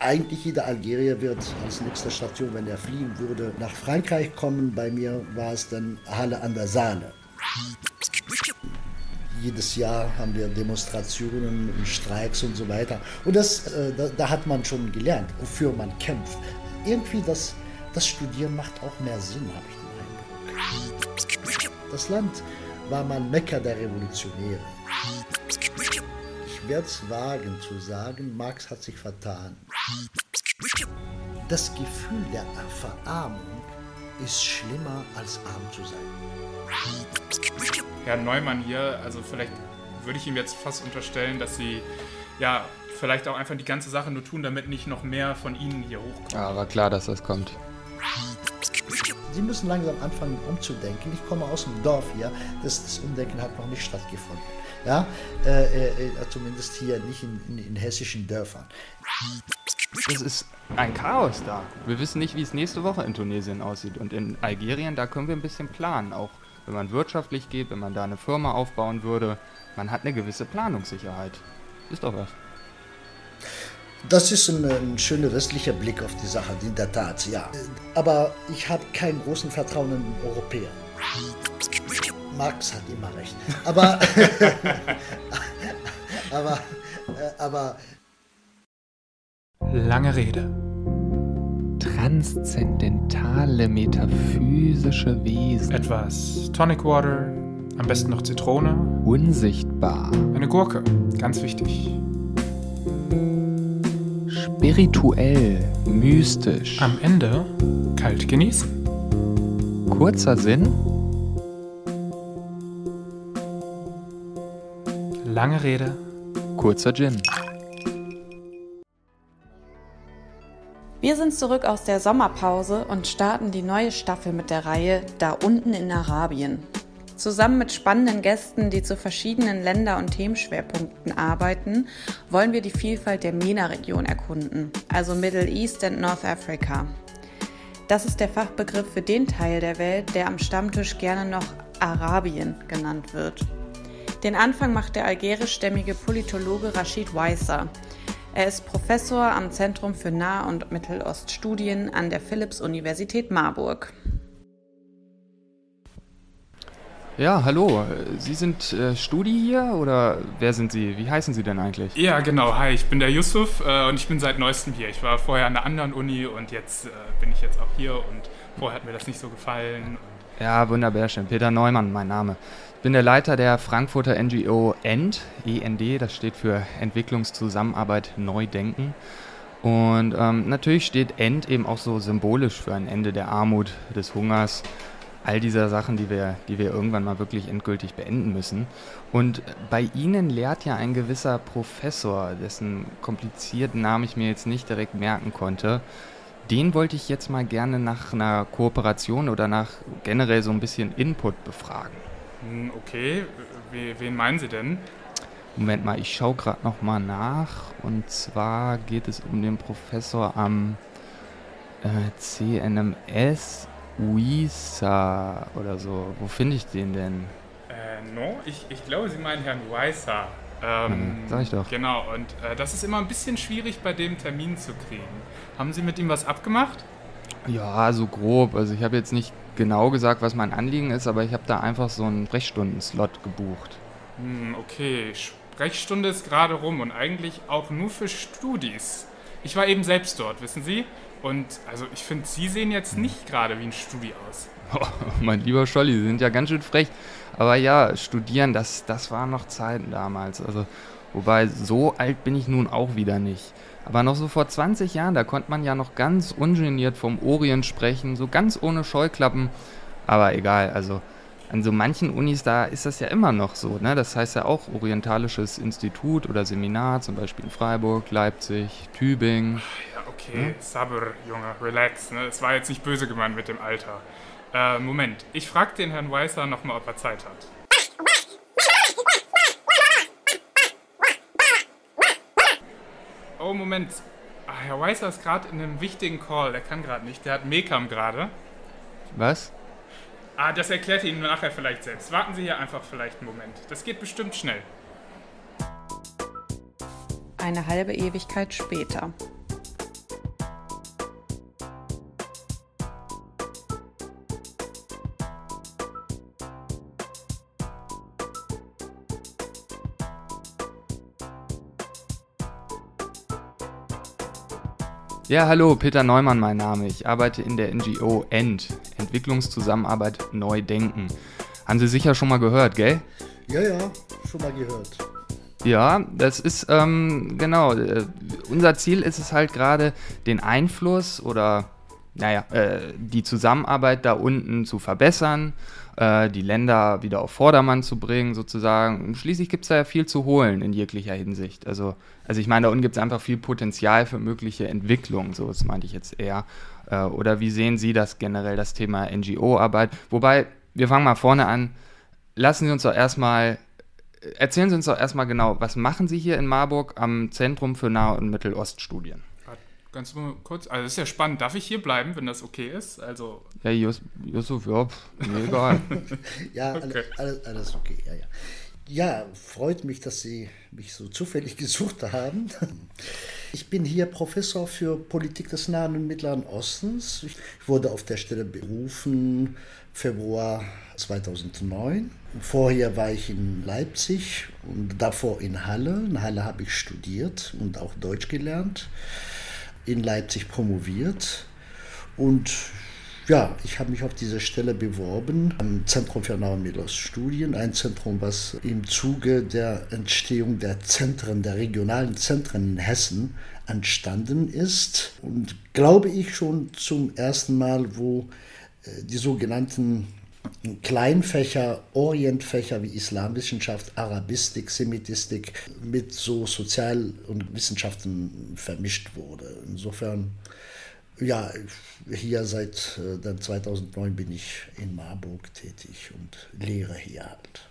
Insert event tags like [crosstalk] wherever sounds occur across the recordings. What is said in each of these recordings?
eigentlich jeder Algerier wird als nächste Station, wenn er fliehen würde, nach Frankreich kommen. Bei mir war es dann Halle an der Saale. Jedes Jahr haben wir Demonstrationen und Streiks und so weiter. Und das, äh, da, da, hat man schon gelernt, wofür man kämpft. Irgendwie das, das Studieren macht auch mehr Sinn, habe ich den Eindruck. Das Land war mal Mekka der Revolutionäre. Ich werde es wagen zu sagen, Marx hat sich vertan. Das Gefühl der Verarmung ist schlimmer als arm zu sein. Herr Neumann hier, also vielleicht würde ich ihm jetzt fast unterstellen, dass Sie ja vielleicht auch einfach die ganze Sache nur tun, damit nicht noch mehr von Ihnen hier hochkommt. Ja, war klar, dass das kommt. Sie müssen langsam anfangen umzudenken. Ich komme aus dem Dorf hier. Das, das Umdenken hat noch nicht stattgefunden. Ja, äh, äh, äh zumindest hier nicht in, in, in hessischen Dörfern. Es ist ein Chaos da. Wir wissen nicht, wie es nächste Woche in Tunesien aussieht. Und in Algerien, da können wir ein bisschen planen. Auch wenn man wirtschaftlich geht, wenn man da eine Firma aufbauen würde. Man hat eine gewisse Planungssicherheit. Ist doch was. Das ist ein, ein schöner westlicher Blick auf die Sache, in der Tat, ja. Aber ich habe keinen großen Vertrauen in den Europäer. Marx hat immer recht. Aber, [laughs] aber, äh, aber. Lange Rede. Transzendentale metaphysische Wesen. Etwas Tonic Water, am besten noch Zitrone. Unsichtbar. Eine Gurke, ganz wichtig spirituell, mystisch. Am Ende kalt genießen. Kurzer Sinn. Lange Rede. Kurzer Gin. Wir sind zurück aus der Sommerpause und starten die neue Staffel mit der Reihe Da unten in Arabien. Zusammen mit spannenden Gästen, die zu verschiedenen Länder- und Themenschwerpunkten arbeiten, wollen wir die Vielfalt der MENA-Region erkunden, also Middle East und North Africa. Das ist der Fachbegriff für den Teil der Welt, der am Stammtisch gerne noch Arabien genannt wird. Den Anfang macht der algerischstämmige Politologe Rashid Weiser. Er ist Professor am Zentrum für Nah- und Mitteloststudien an der Philipps-Universität Marburg. Ja, hallo. Sie sind äh, Studi hier oder wer sind Sie? Wie heißen Sie denn eigentlich? Ja, genau. Hi, ich bin der Yusuf äh, und ich bin seit neuestem hier. Ich war vorher an einer anderen Uni und jetzt äh, bin ich jetzt auch hier und vorher hat mir das nicht so gefallen. Ja, wunderbar schön. Peter Neumann, mein Name. Bin der Leiter der Frankfurter NGO END, END, das steht für Entwicklungszusammenarbeit Neudenken. Und ähm, natürlich steht END eben auch so symbolisch für ein Ende der Armut, des Hungers all dieser Sachen, die wir, die wir irgendwann mal wirklich endgültig beenden müssen. Und bei Ihnen lehrt ja ein gewisser Professor, dessen komplizierten Namen ich mir jetzt nicht direkt merken konnte. Den wollte ich jetzt mal gerne nach einer Kooperation oder nach generell so ein bisschen Input befragen. Hm, okay, wen meinen Sie denn? Moment mal, ich schaue gerade noch mal nach. Und zwar geht es um den Professor am äh, CNMS Uisa oder so. Wo finde ich den denn? Äh, no, ich, ich glaube, Sie meinen Herrn Weiser. Ähm, hm, sag ich doch. Genau, und äh, das ist immer ein bisschen schwierig bei dem Termin zu kriegen. Haben Sie mit ihm was abgemacht? Ja, so grob. Also ich habe jetzt nicht genau gesagt, was mein Anliegen ist, aber ich habe da einfach so einen Sprechstundenslot gebucht. Hm, okay, Sprechstunde ist gerade rum und eigentlich auch nur für Studis. Ich war eben selbst dort, wissen Sie? Und also ich finde, Sie sehen jetzt nicht gerade wie ein Studi aus. [laughs] Oh, mein lieber Scholli, Sie sind ja ganz schön frech. Aber ja, studieren, das, das waren noch Zeiten damals. Also, wobei, so alt bin ich nun auch wieder nicht. Aber noch so vor 20 Jahren, da konnte man ja noch ganz ungeniert vom Orient sprechen, so ganz ohne Scheuklappen. Aber egal, also an so manchen Unis, da ist das ja immer noch so. Ne? Das heißt ja auch Orientalisches Institut oder Seminar, zum Beispiel in Freiburg, Leipzig, Tübingen. Ja, okay, hm? Sabr, Junge, relax. Ne? Es war jetzt nicht böse gemeint mit dem Alter. Äh, Moment, ich frage den Herrn Weißer nochmal, ob er Zeit hat. Oh, Moment. Ach, Herr Weißer ist gerade in einem wichtigen Call. Der kann gerade nicht. Der hat Mekam gerade. Was? Ah, das erklärt Ihnen nachher vielleicht selbst. Warten Sie hier einfach vielleicht einen Moment. Das geht bestimmt schnell. Eine halbe Ewigkeit später. Ja, hallo, Peter Neumann mein Name. Ich arbeite in der NGO END, Entwicklungszusammenarbeit Neu Denken. Haben Sie sicher schon mal gehört, gell? Ja, ja, schon mal gehört. Ja, das ist ähm, genau. Äh, unser Ziel ist es halt gerade, den Einfluss oder naja, äh, die Zusammenarbeit da unten zu verbessern, äh, die Länder wieder auf Vordermann zu bringen, sozusagen. Und schließlich gibt es da ja viel zu holen in jeglicher Hinsicht. Also, also ich meine, da unten gibt es einfach viel Potenzial für mögliche Entwicklung, so das meinte ich jetzt eher. Äh, oder wie sehen Sie das generell, das Thema NGO-Arbeit? Wobei, wir fangen mal vorne an. Lassen Sie uns doch erstmal erzählen Sie uns doch erstmal genau, was machen Sie hier in Marburg am Zentrum für Nah- und Mitteloststudien? Ganz kurz, also das ist ja spannend. Darf ich hier bleiben, wenn das okay ist? Also ja, Yus, Yusuf, ja, mir egal. [laughs] ja, okay. alles, alles okay, ja, ja. Ja, freut mich, dass Sie mich so zufällig [laughs] gesucht haben. Ich bin hier Professor für Politik des Nahen und Mittleren Ostens. Ich wurde auf der Stelle berufen Februar 2009. Vorher war ich in Leipzig und davor in Halle. In Halle habe ich studiert und auch Deutsch gelernt. In Leipzig promoviert. Und ja, ich habe mich auf diese Stelle beworben am Zentrum für Mitteloststudien, ein Zentrum, was im Zuge der Entstehung der Zentren, der regionalen Zentren in Hessen entstanden ist und glaube ich schon zum ersten Mal, wo äh, die sogenannten Kleinfächer, Orientfächer wie Islamwissenschaft, Arabistik, Semitistik mit so Sozial- und Wissenschaften vermischt wurde. Insofern, ja, hier seit äh, dann 2009 bin ich in Marburg tätig und lehre hier halt.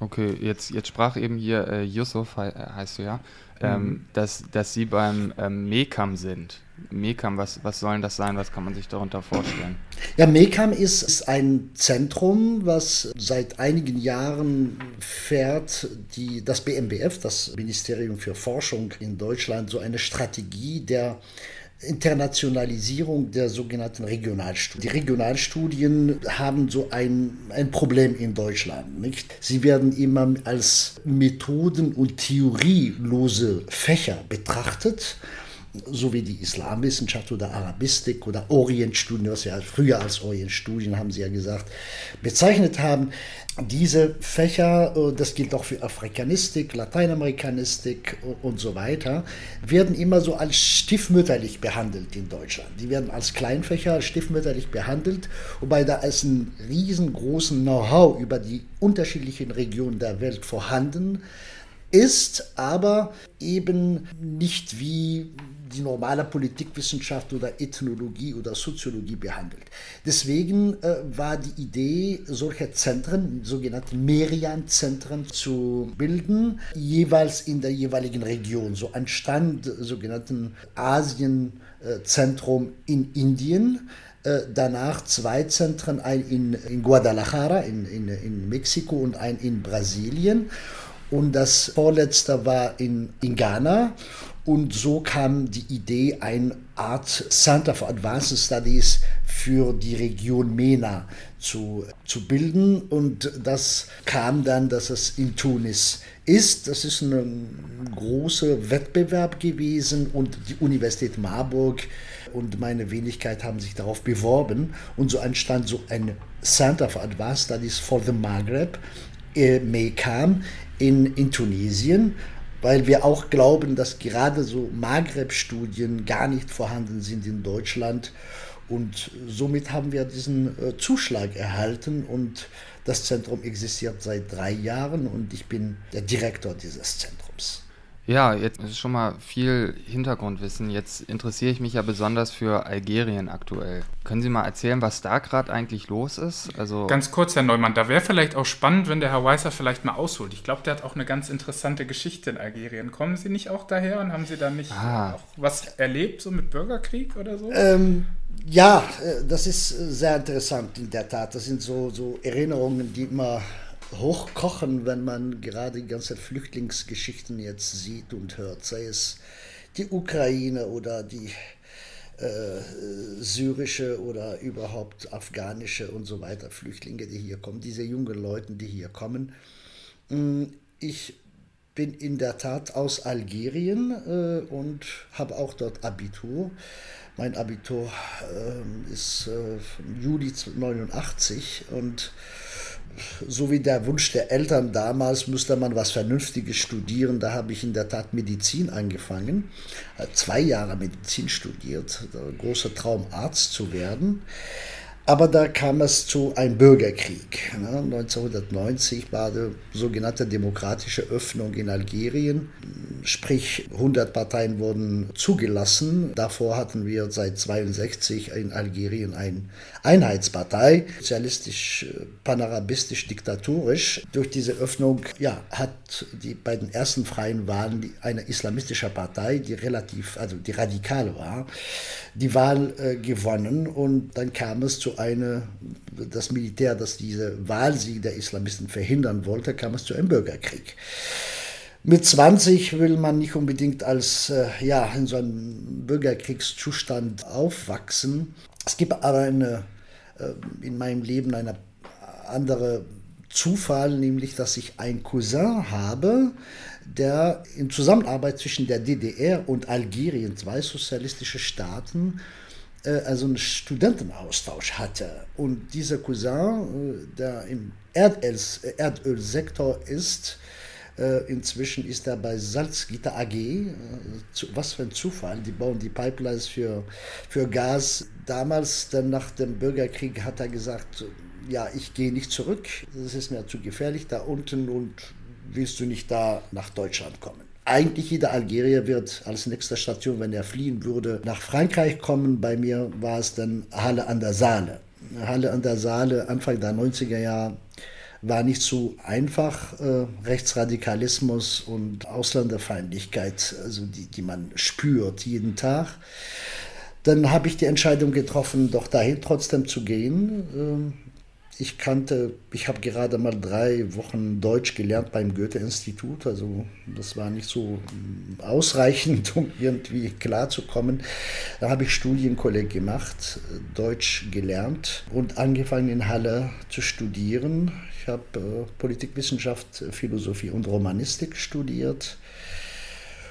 Okay, jetzt, jetzt sprach eben hier äh, Yusuf, he, heißt du ja, ähm, mhm. dass, dass Sie beim ähm, MECAM sind. MECAM, was, was soll das sein? Was kann man sich darunter vorstellen? Ja, MECAM ist, ist ein Zentrum, was seit einigen Jahren fährt, die, das BMBF, das Ministerium für Forschung in Deutschland, so eine Strategie der Internationalisierung der sogenannten Regionalstudien. Die Regionalstudien haben so ein, ein Problem in Deutschland. Nicht? Sie werden immer als Methoden- und theorielose Fächer betrachtet so wie die Islamwissenschaft oder Arabistik oder Orientstudien, was wir früher als Orientstudien, haben sie ja gesagt, bezeichnet haben. Diese Fächer, äh, das gilt auch für Afrikanistik, Lateinamerikanistik und so weiter, werden immer so als stiefmütterlich behandelt in Deutschland. Die werden als Kleinfächer stiefmütterlich behandelt, wobei da ist ein riesengroßen Know-how über die unterschiedlichen Regionen der Welt vorhanden ist, aber eben nicht wie die normale Politikwissenschaft oder Ethnologie oder Soziologie behandelt. Deswegen äh, war die Idee, solche Zentren, sogenannte Merian-Zentren zu bilden, jeweils in der jeweiligen Region. So entstand sogenannten Asienzentrum in Indien, äh, danach zwei Zentren, ein in, in Guadalajara in, in, in Mexiko und ein in Brasilien. Und das vorletzte war in, in Ghana. Und so kam die Idee, eine Art Center for Advanced Studies für die Region MENA zu, zu bilden. Und das kam dann, dass es in Tunis ist. Das ist ein großer Wettbewerb gewesen und die Universität Marburg und meine Wenigkeit haben sich darauf beworben. Und so entstand so ein Center for Advanced Studies for the Maghreb, äh, MECAM, in, in Tunesien weil wir auch glauben, dass gerade so Maghreb-Studien gar nicht vorhanden sind in Deutschland. Und somit haben wir diesen äh, Zuschlag erhalten und das Zentrum existiert seit drei Jahren und ich bin der Direktor dieses Zentrums. Ja, jetzt ist schon mal viel Hintergrundwissen. Jetzt interessiere ich mich ja besonders für Algerien aktuell. Können Sie mal erzählen, was da gerade eigentlich los ist? Also ganz kurz, Herr Neumann, da wäre vielleicht auch spannend, wenn der Herr Weißer vielleicht mal ausholt. Ich glaube, der hat auch eine ganz interessante Geschichte in Algerien. Kommen Sie nicht auch daher und haben Sie da nicht ah. auch was erlebt, so mit Bürgerkrieg oder so? Ähm, ja, äh, das ist sehr interessant in der Tat. Das sind so, so Erinnerungen, die immer hochkochen, wenn man gerade die ganzen Flüchtlingsgeschichten jetzt sieht und hört, sei es die Ukraine oder die äh, syrische oder überhaupt afghanische und so weiter Flüchtlinge, die hier kommen, diese jungen Leute, die hier kommen. Mm, ich bin in der Tat aus Algerien äh, und habe auch dort Abitur. Mein Abitur äh, ist äh, Juli 1989 und so wie der Wunsch der Eltern damals, müsste man was Vernünftiges studieren. Da habe ich in der Tat Medizin angefangen, äh, zwei Jahre Medizin studiert, großer Traum Arzt zu werden. Aber da kam es zu einem Bürgerkrieg. 1990 war die sogenannte demokratische Öffnung in Algerien. Sprich, 100 Parteien wurden zugelassen. Davor hatten wir seit 1962 in Algerien eine Einheitspartei, sozialistisch, panarabistisch, diktatorisch. Durch diese Öffnung ja, hat die bei den ersten freien Wahlen eine islamistische Partei, die relativ, also die radikal war, die Wahl äh, gewonnen. Und dann kam es zu eine, das Militär, das diese Wahlsieg der Islamisten verhindern wollte, kam es zu einem Bürgerkrieg. Mit 20 will man nicht unbedingt als äh, ja, in so einem Bürgerkriegszustand aufwachsen. Es gibt aber eine, äh, in meinem Leben eine andere Zufall, nämlich dass ich einen Cousin habe, der in Zusammenarbeit zwischen der DDR und Algerien, zwei sozialistische Staaten, äh, also einen Studentenaustausch hatte. Und dieser Cousin, äh, der im Erdöls, Erdölsektor ist, inzwischen ist er bei Salzgitter AG. Was für ein Zufall. Die bauen die Pipelines für, für Gas. Damals, dann nach dem Bürgerkrieg, hat er gesagt, ja, ich gehe nicht zurück. Das ist mir zu gefährlich da unten und willst du nicht da nach Deutschland kommen? eigentlich jeder Algerier wird als nächste Station, wenn er fliehen würde, nach Frankreich kommen. Bei mir war es dann Halle an der Saale. Halle an der Saale, Anfang der 90er Jahre, war nicht so einfach. Äh, Rechtsradikalismus und Ausländerfeindlichkeit, also die, die man spürt jeden Tag. Dann habe ich die Entscheidung getroffen, doch dahin trotzdem zu gehen. Ähm, ich kannte, ich habe gerade mal drei Wochen Deutsch gelernt beim Goethe-Institut, also das war nicht so mm, ausreichend, [laughs] um irgendwie klarzukommen. Da habe ich Studienkolleg gemacht, Deutsch gelernt und angefangen in Halle zu studieren. Ich habe äh, Politikwissenschaft, Philosophie und Romanistik studiert.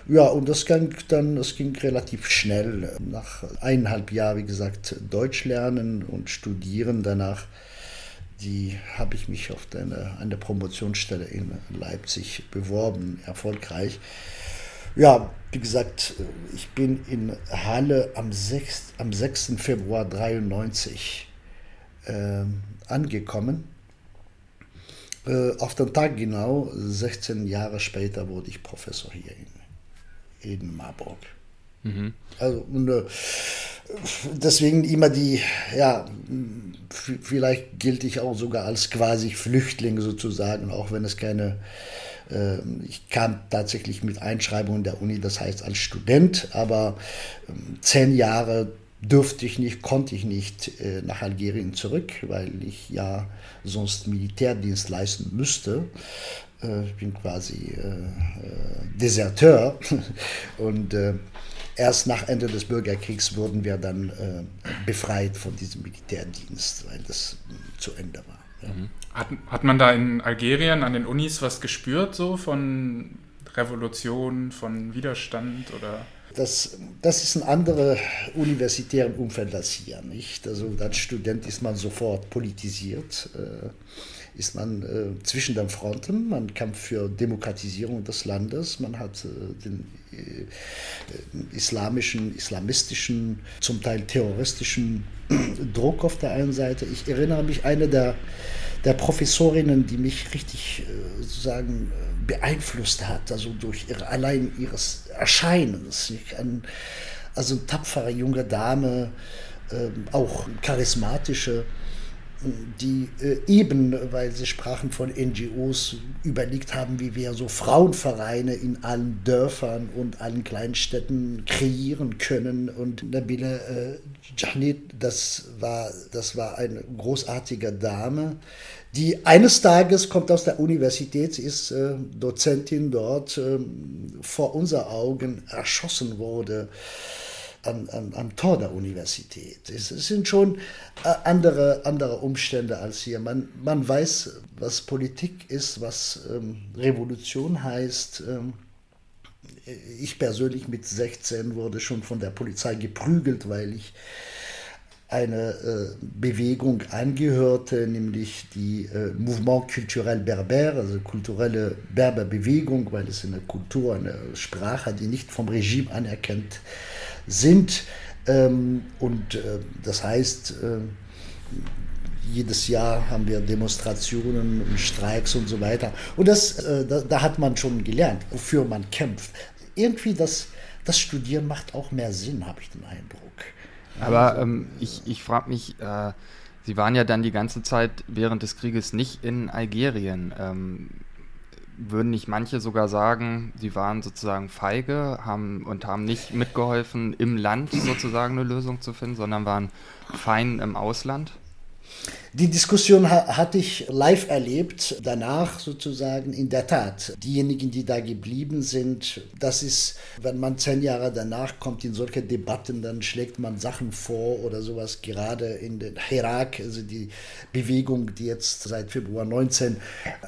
Ja, und das ging dann, das ging relativ schnell. Nach eineinhalb Jahren, wie gesagt, Deutsch lernen und studieren danach die habe ich mich auf eine, eine Promotionsstelle in Leipzig beworben, erfolgreich. Ja, wie gesagt, ich bin in Halle am 6, am 6. Februar 1993 äh, angekommen. Äh, auf den Tag genau, 16 Jahre später, wurde ich Professor hier in, in Marburg. Mhm. Also, und, äh, deswegen immer die, ja, vielleicht gilt ich auch sogar als quasi Flüchtling sozusagen, auch wenn es keine, äh, ich kam tatsächlich mit Einschreibungen der Uni, das heißt als Student, aber äh, zehn Jahre dürfte ich nicht, konnte ich nicht äh, nach Algerien zurück, weil ich ja sonst Militärdienst leisten müsste. Äh, ich bin quasi äh, äh, Deserteur [laughs] und erst nach Ende des Bürgerkriegs wurden wir dann befreit von diesem Militärdienst, weil das äh, zu Ende war. Ja. Mhm. Hat, hat man da in Algerien an den Unis was gespürt, so von Revolution, von Widerstand oder? Das, das ist ein anderes universitäres Umfeld als hier, nicht? Also als Student ist man sofort politisiert. Äh, ist man äh, zwischen den Fronten, man kämpft für Demokratisierung des Landes, man hat äh, den äh, islamischen, islamistischen, zum Teil terroristischen [clears throat] Druck auf der einen Seite. Ich erinnere mich, eine der, der Professorinnen, die mich richtig äh, sozusagen äh, beeinflusst hat, also durch ihre, allein ihres Erscheinens, ein, also tapfere junge Dame, ähm, auch charismatische, die äh, eben, weil sie sprachen von NGOs, überlegt haben, wie wir so Frauenvereine in allen Dörfern und allen Kleinstädten kreieren können. Und Nabila äh, Jahnit, das war, das war eine großartige Dame, die eines Tages kommt aus der Universität, ist äh, Dozentin dort, äh, vor unser Augen erschossen wurde an, an, am Tor der Universität. Es, es sind schon äh, andere, andere Umstände als hier. Man, man weiß, was Politik ist, was ähm, Revolution heißt. Ähm, ich persönlich mit 16 wurde schon von der Polizei geprügelt, weil ich eine äh, Bewegung angehörte, nämlich die äh, Mouvement Culturel Berber, also kulturelle Berberbewegung, weil es eine Kultur, eine Sprache, die nicht vom Regime anerkannt sind. Ähm, und äh, das heißt, äh, jedes Jahr haben wir Demonstrationen und Streiks und so weiter. Und das, äh, da, da, hat man schon gelernt, wofür man kämpft. Irgendwie das, das Studieren macht auch mehr Sinn, habe ich den Eindruck. Aber ähm, ich, ich frage mich, äh, Sie waren ja dann die ganze Zeit während des Krieges nicht in Algerien. Ähm, würden nicht manche sogar sagen, sie waren sozusagen feige haben und haben nicht mitgeholfen, im Land sozusagen eine Lösung zu finden, sondern waren fein im Ausland? Die Diskussion ha hatte ich live erlebt, danach sozusagen in der Tat. Diejenigen, die da geblieben sind, das ist, wenn man zehn Jahre danach kommt in solche Debatten, dann schlägt man Sachen vor oder sowas. Gerade in den Herak, also die Bewegung, die jetzt seit Februar 19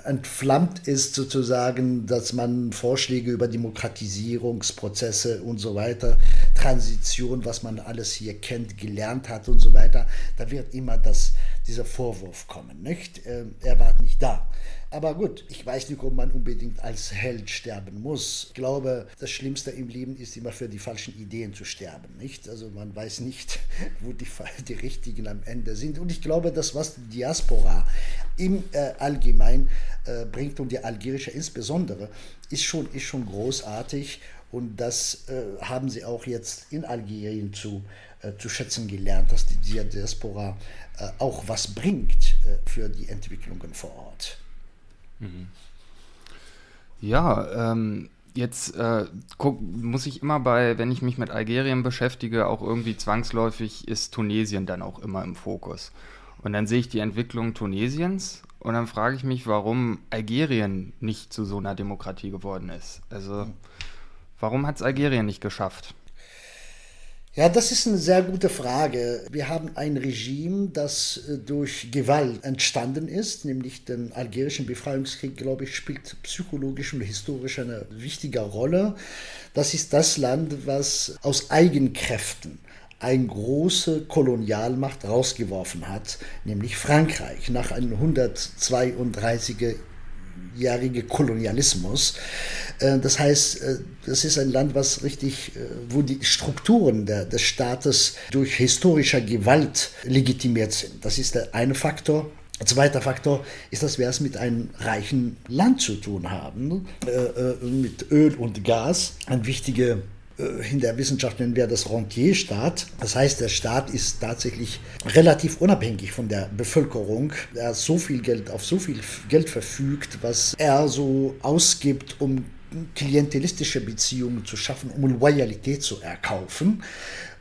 entflammt ist, sozusagen, dass man Vorschläge über Demokratisierungsprozesse und so weiter, Transition, was man alles hier kennt, gelernt hat und so weiter, da wird immer das dieser Vorwurf kommen. Nicht? Ähm, er war nicht da. Aber gut, ich weiß nicht, ob man unbedingt als Held sterben muss. Ich glaube, das Schlimmste im Leben ist immer für die falschen Ideen zu sterben. Nicht? Also man weiß nicht, [laughs] wo die, die richtigen am Ende sind. Und ich glaube, das, was die Diaspora im äh, Allgemein äh, bringt und die algerische insbesondere, ist schon, ist schon großartig. Und das äh, haben sie auch jetzt in Algerien zu, äh, zu schätzen gelernt, dass die Diaspora äh, auch was bringt äh, für die Entwicklungen vor Ort. Mhm. Ja, ähm, jetzt äh, guck, muss ich immer bei, wenn ich mich mit Algerien beschäftige, auch irgendwie zwangsläufig ist Tunesien dann auch immer im Fokus. Und dann sehe ich die Entwicklung Tunesiens und dann frage ich mich, warum Algerien nicht zu so einer Demokratie geworden ist. Also, mhm. Warum hat es Algerien nicht geschafft? Ja, das ist eine sehr gute Frage. Wir haben ein Regime, das äh, durch Gewalt entstanden ist, nämlich den algerischen Befreiungskrieg, glaube ich, spielt psychologisch und historisch eine wichtige Rolle. Das ist das Land, was aus Eigenkräften eine große Kolonialmacht rausgeworfen hat, nämlich Frankreich, nach einem 132er jährige Kolonialismus. Äh, das heißt, äh, das ist ein Land, was richtig, äh, wo die Strukturen der, des Staates durch historischer Gewalt legitimiert sind. Das ist der eine Faktor. Zweiter Faktor ist, dass wir es mit einem reichen Land zu tun haben, mit Öl und Gas, ein wichtiger in der Wissenschaft nennen wir das Rentierstaat. Das heißt, der Staat ist tatsächlich relativ unabhängig von der Bevölkerung. Er so viel Geld auf so viel Geld verfügt, was er so ausgibt, um klientelistische Beziehungen zu schaffen, um Loyalität zu erkaufen.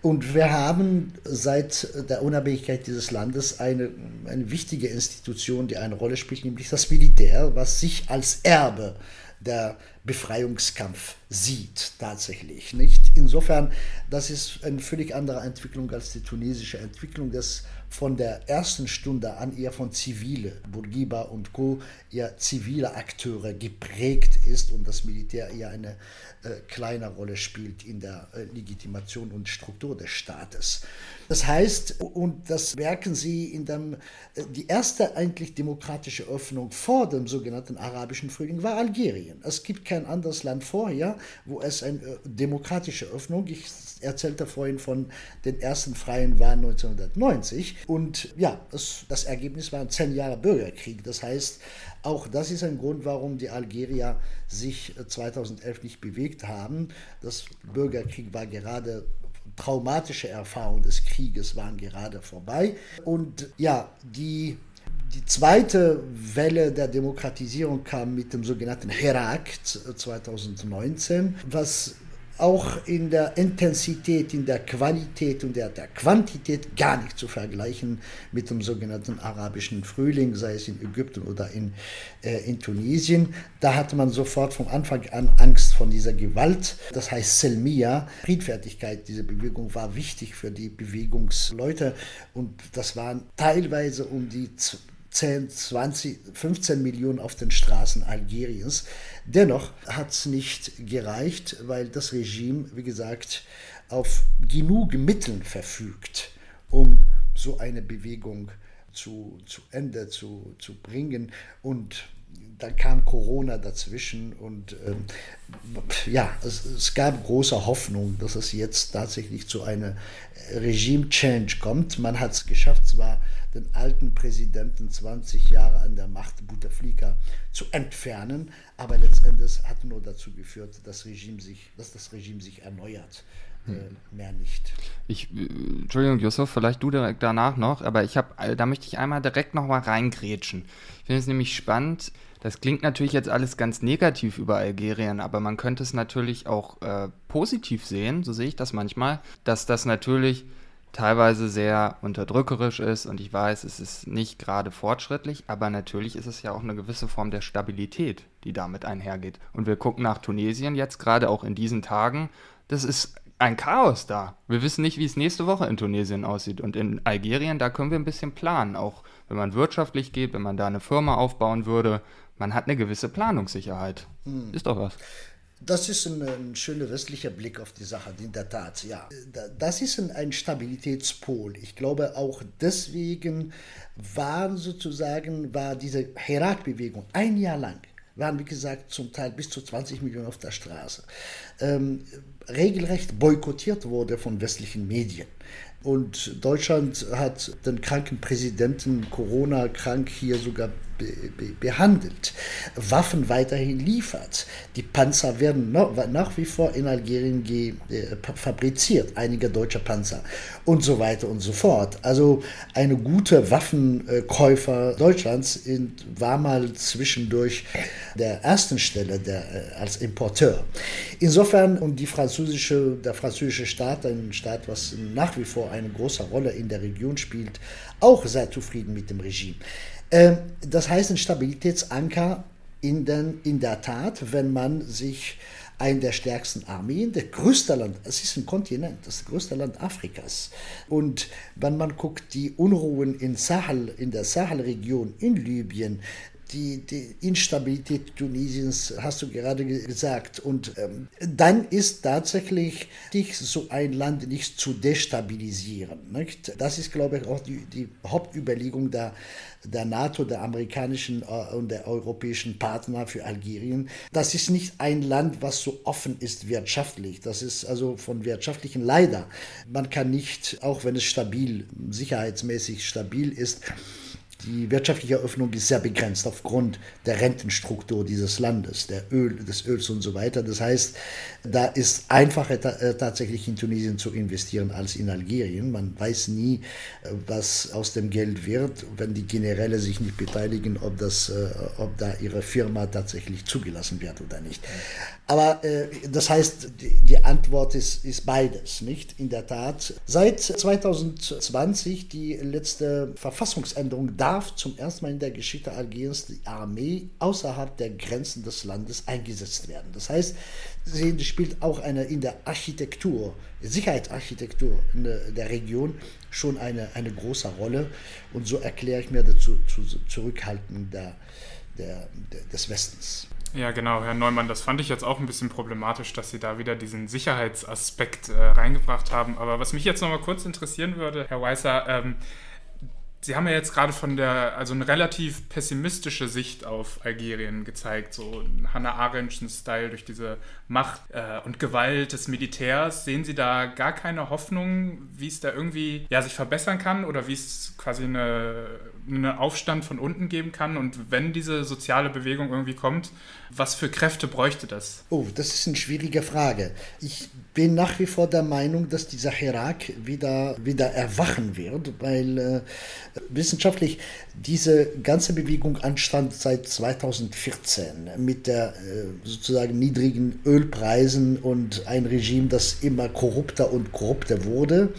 Und wir haben seit der Unabhängigkeit dieses Landes eine, eine wichtige Institution, die eine Rolle spielt, nämlich das Militär, was sich als Erbe der Befreiungskampf sieht, tatsächlich. Nicht? Insofern, das ist eine völlig andere Entwicklung als die tunesische Entwicklung, das von der ersten Stunde an eher von zivile, Bourguiba und Co., eher zivile Akteure geprägt ist und das Militär eher eine äh, kleine Rolle spielt in der äh, Legitimation und Struktur des Staates. Das heißt, und das merken Sie in dem, äh, die erste eigentlich demokratische Öffnung vor dem sogenannten arabischen Frühling war Algerien. Es gibt kein anderes Land vorher, wo es eine äh, demokratische Öffnung, ich erzählte vorhin von den ersten freien Wahlen 1990 und ja, das, das Ergebnis war ein zehn Jahre Bürgerkrieg. Das heißt, auch das ist ein Grund, warum die Algerier sich 2011 äh, nicht bewegt haben. Das Bürgerkrieg war gerade traumatische Erfahrungen des Krieges waren gerade vorbei. Und ja, die, die zweite Welle der Demokratisierung kam mit dem sogenannten Herak 2019, was auch in der Intensität, in der Qualität und der, der Quantität gar nicht zu vergleichen mit dem sogenannten arabischen Frühling, sei es in Ägypten oder in, äh, in Tunesien. Da hatte man sofort von Anfang an Angst vor dieser Gewalt. Das heißt Selmia, Friedfertigkeit, diese Bewegung war wichtig für die Bewegungsleute und das waren teilweise um die 10, 20, 15 Millionen auf den Straßen Algeriens. Dennoch hat es nicht gereicht, weil das Regime, wie gesagt, auf genug Mitteln verfügt, um so eine Bewegung zu, zu Ende zu, zu bringen. Und dann kam Corona dazwischen und ähm, ja, es, es, gab große Hoffnung, dass es jetzt tatsächlich zu einer Regime-Change kommt. Man hat es geschafft, zwar den alten Präsidenten 20 Jahre an der Macht, Bouteflika, zu entfernen, aber letztendlich hat nur dazu geführt, dass, Regime sich, dass das Regime sich erneuert. Äh, hm. mehr nicht. Ich, äh, Entschuldigung, Yusuf, vielleicht du direkt danach noch, aber ich habe, äh, da möchte ich einmal direkt noch mal reingrätschen. Ich finde es nämlich spannend, das klingt natürlich jetzt alles ganz negativ über Algerien, aber man könnte es natürlich auch äh, positiv sehen, so sehe ich das manchmal, dass das natürlich teilweise sehr unterdrückerisch ist und ich weiß, es ist nicht gerade fortschrittlich, aber natürlich ist es ja auch eine gewisse Form der Stabilität, die damit einhergeht. Und wir gucken nach Tunesien jetzt gerade auch in diesen Tagen, das ist ein Chaos da. Wir wissen nicht, wie es nächste Woche in Tunesien aussieht. Und in Algerien, da können wir ein bisschen planen. Auch wenn man wirtschaftlich geht, wenn man da eine Firma aufbauen würde, man hat eine gewisse Planungssicherheit. Hm. Ist doch was. Das ist ein, ein, schöner westlicher Blick auf die Sache, in der Tat, ja. Das ist ein, ein Stabilitätspol. Ich glaube, auch deswegen war sozusagen, war diese Herat-Bewegung ein Jahr lang, waren wie gesagt zum Teil bis zu 20 Millionen auf der Straße, ähm, regelrecht boykottiert wurde von westlichen Medien. Und Deutschland hat den kranken Präsidenten Corona krank hier sogar be behandelt, Waffen weiterhin liefert. Die Panzer werden noch, nach wie vor in Algerien äh, fabriziert, einige deutsche Panzer und so weiter und so fort. Also eine gute Waffenkäufer Deutschlands war mal zwischendurch der ersten Stelle der, äh, als Importeur. Insofern und die französische, der französische Staat, ein Staat, was nach wie vor eine große Rolle in der Region spielt, auch sehr zufrieden mit dem Regime. Ähm, das heißt, ein Stabilitätsanker in, den, in der Tat, wenn man sich ein der stärksten Armeen, der größte Land, es ist ein Kontinent, das größte Land Afrikas. Und wenn man guckt, die Unruhen in, Sahel, in der Sahelregion, in Libyen, die, die Instabilität Tunesiens, hast du gerade gesagt. Und ähm, dann ist tatsächlich so ein Land nicht zu destabilisieren. Nicht? Das ist, glaube ich, auch die, die Hauptüberlegung der, der NATO, der amerikanischen äh, und der europäischen Partner für Algerien. Das ist nicht ein Land, was so offen ist wirtschaftlich. Das ist also von wirtschaftlichen leider. Man kann nicht, auch wenn es stabil, sicherheitsmäßig stabil ist, die wirtschaftliche Öffnung ist sehr begrenzt aufgrund der Rentenstruktur dieses Landes, der Öl, des Öls und so weiter. Das heißt, da ist einfacher äh, tatsächlich in Tunesien zu investieren als in Algerien. Man weiß nie, äh, was aus dem Geld wird, wenn die Generäle sich nicht beteiligen, ob, das, äh, ob da ihre Firma tatsächlich zugelassen wird oder nicht. Aber das heißt, die, Antwort ist, ist beides, nicht? In der Tat. Seit 2020 die letzte Verfassungsänderung da darf zum ersten Mal in der Geschichte Algeriens die Armee außerhalb der Grenzen des Landes eingesetzt werden. Das heißt, Sie spielt auch eine in der Architektur, Sicherheitsarchitektur in der, Region schon eine, eine große Rolle. Und so erkläre ich mir dazu zu, Zurückhalten der, der, des Westens. Ja, genau, Herr Neumann, das fand ich jetzt auch ein bisschen problematisch, dass Sie da wieder diesen Sicherheitsaspekt äh, reingebracht haben. Aber was mich jetzt noch mal kurz interessieren würde, Herr Weißer, ähm, Sie haben ja jetzt gerade von der, also eine relativ pessimistische Sicht auf Algerien gezeigt, so Hannah Arendtschen Style durch diese Macht äh, und Gewalt des Militärs. Sehen Sie da gar keine Hoffnung, wie es da irgendwie ja, sich verbessern kann oder wie es quasi eine einen Aufstand von unten geben kann? Und wenn diese soziale Bewegung irgendwie kommt, was für Kräfte bräuchte das? Oh, das ist eine schwierige Frage. Ich bin nach wie vor der Meinung, dass dieser Herak wieder, wieder erwachen wird, weil äh, wissenschaftlich diese ganze Bewegung anstand seit 2014 mit der äh, sozusagen niedrigen Ölpreisen und ein Regime, das immer korrupter und korrupter wurde.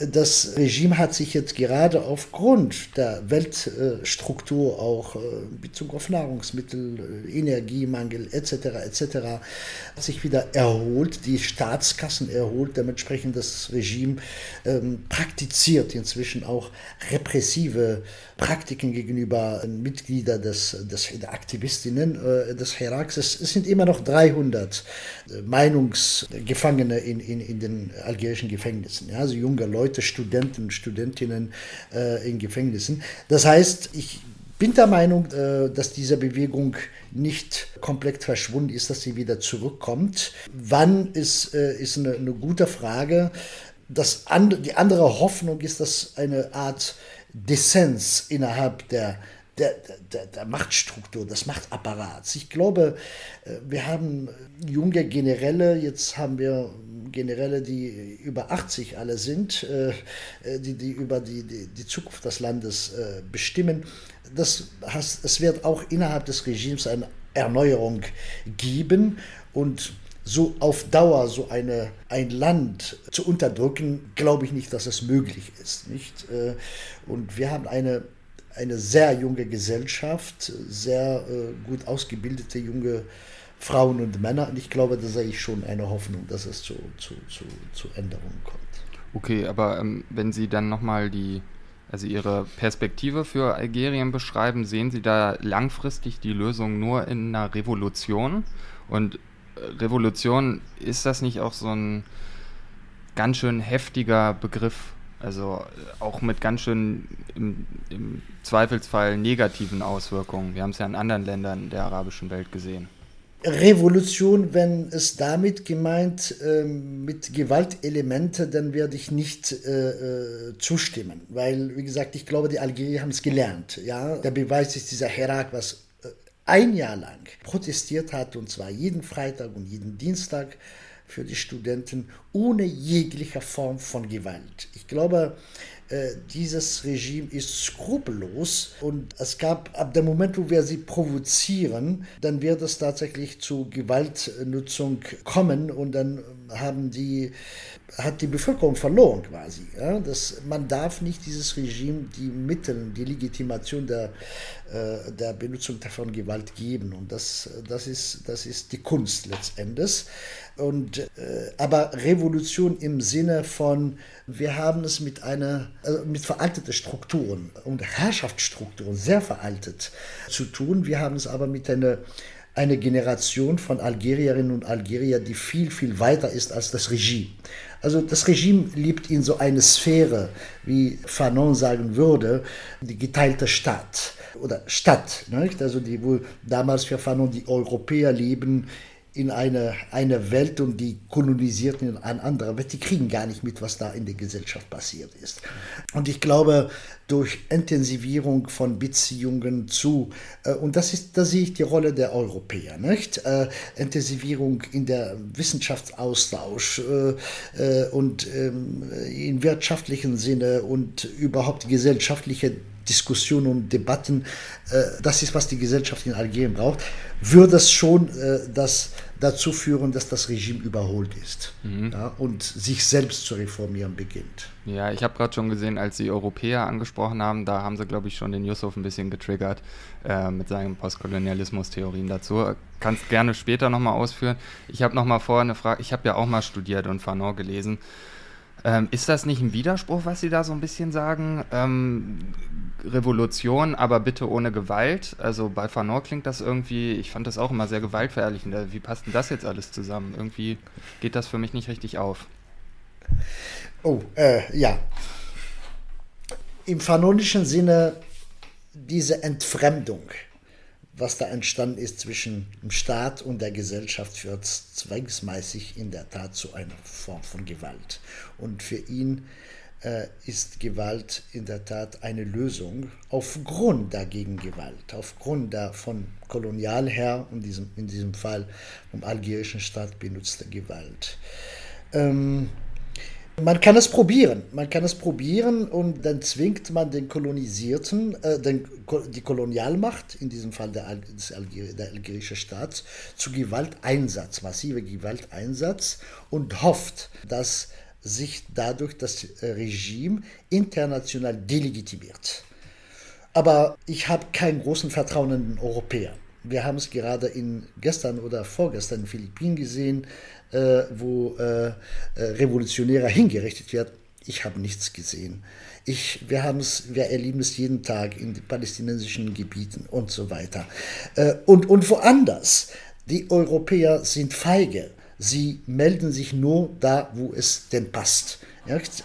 Das Regime hat sich jetzt gerade aufgrund der Weltstruktur auch in äh, Bezug auf Nahrungsmittel, äh, Energiemangel etc. etc. sich wieder erholt, die Staatskassen erholt, dementsprechend das Regime ähm, praktiziert inzwischen auch repressive Praktiken gegenüber Mitgliedern des, des, der Aktivistinnen äh, des Heraks. Es, sind immer noch 300 äh, Meinungsgefangene in, in, in den algerischen Gefängnissen, also junge Leute, Studenten und Studentinnen äh, in Gefängnissen. Das heißt, ich bin der Meinung, äh, dass diese Bewegung nicht komplett verschwunden ist, dass sie wieder zurückkommt. Wann ist, äh, ist eine, eine gute Frage. Das and, die andere Hoffnung ist, dass eine Art Dissens innerhalb der, der, der, der Machtstruktur, des Machtapparats. Ich glaube, äh, wir haben junge Generäle, jetzt haben wir Generäle, die über 80 alle sind, äh, die, die über die, die, die Zukunft des Landes äh, bestimmen. Das heißt, es wird auch innerhalb des Regimes eine Erneuerung geben und so auf Dauer so eine, ein Land zu unterdrücken, glaube ich nicht, dass es möglich ist. Nicht? Äh, und wir haben eine, eine sehr junge Gesellschaft, sehr äh, gut ausgebildete junge Frauen und Männer. Und ich glaube, da sehe ich schon eine Hoffnung, dass es zu, zu, zu, zu Änderungen kommt. Okay, aber ähm, wenn Sie dann nochmal die, also Ihre Perspektive für Algerien beschreiben, sehen Sie da langfristig die Lösung nur in einer Revolution? Und Revolution, ist das nicht auch so ein ganz schön heftiger Begriff? Also äh, auch mit ganz schön im, im Zweifelsfall negativen Auswirkungen. Wir haben es ja in anderen Ländern der arabischen Welt gesehen. Revolution, wenn es damit gemeint äh, mit Gewaltelemente, dann werde ich nicht äh, äh, zustimmen, weil wie gesagt, ich glaube, die Algerier haben es gelernt. Ja, der Beweis ist dieser Herak, was ein Jahr lang protestiert hat, und zwar jeden Freitag und jeden Dienstag für die Studenten, ohne jegliche Form von Gewalt. Ich glaube, äh, dieses Regime ist skrupellos und es gab ab dem Moment, wo wir sie provozieren, dann wird es tatsächlich zu Gewaltnutzung kommen und dann haben die hat die Bevölkerung verloren quasi. Ja? Das, man darf nicht dieses Regime die Mittel, die Legitimation der, äh, der Benutzung von Gewalt geben. Und das, das, ist, das ist die Kunst letztendlich. Und, äh, aber Revolution im Sinne von, wir haben es mit einer, also mit veralteten Strukturen und Herrschaftsstrukturen, sehr veraltet zu tun. Wir haben es aber mit einer eine Generation von Algerierinnen und Algerier, die viel, viel weiter ist als das Regime. Also das Regime lebt in so einer Sphäre, wie Fanon sagen würde, die geteilte Stadt oder Stadt. Nicht? Also die, wo damals für Fanon die Europäer leben in eine, eine Welt und die kolonisierten in eine andere Welt, die kriegen gar nicht mit, was da in der Gesellschaft passiert ist. Und ich glaube, durch Intensivierung von Beziehungen zu, äh, und das ist, da sehe ich die Rolle der Europäer, nicht? Äh, Intensivierung in der Wissenschaftsaustausch äh, äh und ähm, in wirtschaftlichen Sinne und überhaupt gesellschaftliche Diskussionen und Debatten, äh, das ist, was die Gesellschaft in Algerien braucht, würde es schon äh, das dazu führen, dass das Regime überholt ist mhm. ja, und sich selbst zu reformieren beginnt. Ja, ich habe gerade schon gesehen, als Sie Europäer angesprochen haben, da haben Sie, glaube ich, schon den Yusuf ein bisschen getriggert äh, mit seinen Postkolonialismus-Theorien dazu. Kannst gerne später nochmal ausführen. Ich habe nochmal vorher eine Frage, ich habe ja auch mal studiert und Fanon gelesen. Ähm, ist das nicht ein Widerspruch, was Sie da so ein bisschen sagen? Ähm, Revolution, aber bitte ohne Gewalt. Also bei Fanon klingt das irgendwie, ich fand das auch immer sehr gewaltverherrlichend. Wie passt denn das jetzt alles zusammen? Irgendwie geht das für mich nicht richtig auf. Oh, äh, ja. Im fanonischen Sinne diese Entfremdung was da entstanden ist zwischen dem Staat und der Gesellschaft, führt zwangsmäßig in der Tat zu einer Form von Gewalt. Und für ihn äh, ist Gewalt in der Tat eine Lösung aufgrund der Gegengewalt, aufgrund der von Kolonialherr, in diesem, in diesem Fall vom algerischen Staat benutzte Gewalt. Ähm, man kann es probieren, man kann es probieren und dann zwingt man den Kolonisierten, äh, den, die Kolonialmacht, in diesem Fall der, des der algerische Staat, zu Gewalteinsatz, massive Gewalteinsatz und hofft, dass sich dadurch das äh, Regime international delegitimiert. Aber ich habe kein großen Vertrauen in den Europäer. Wir haben es gerade in gestern oder vorgestern in den Philippinen gesehen, äh, wo äh, äh, Revolutionäre hingerichtet werden. Ich habe nichts gesehen. Ich, wir, wir erleben es jeden Tag in den palästinensischen Gebieten und so weiter. Äh, und, und woanders. Die Europäer sind feige. Sie melden sich nur da, wo es denn passt.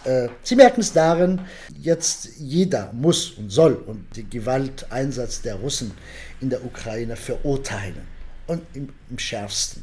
Äh, Sie merken es darin, jetzt jeder muss und soll und den Gewalteinsatz der Russen in der Ukraine verurteilen und im, im schärfsten.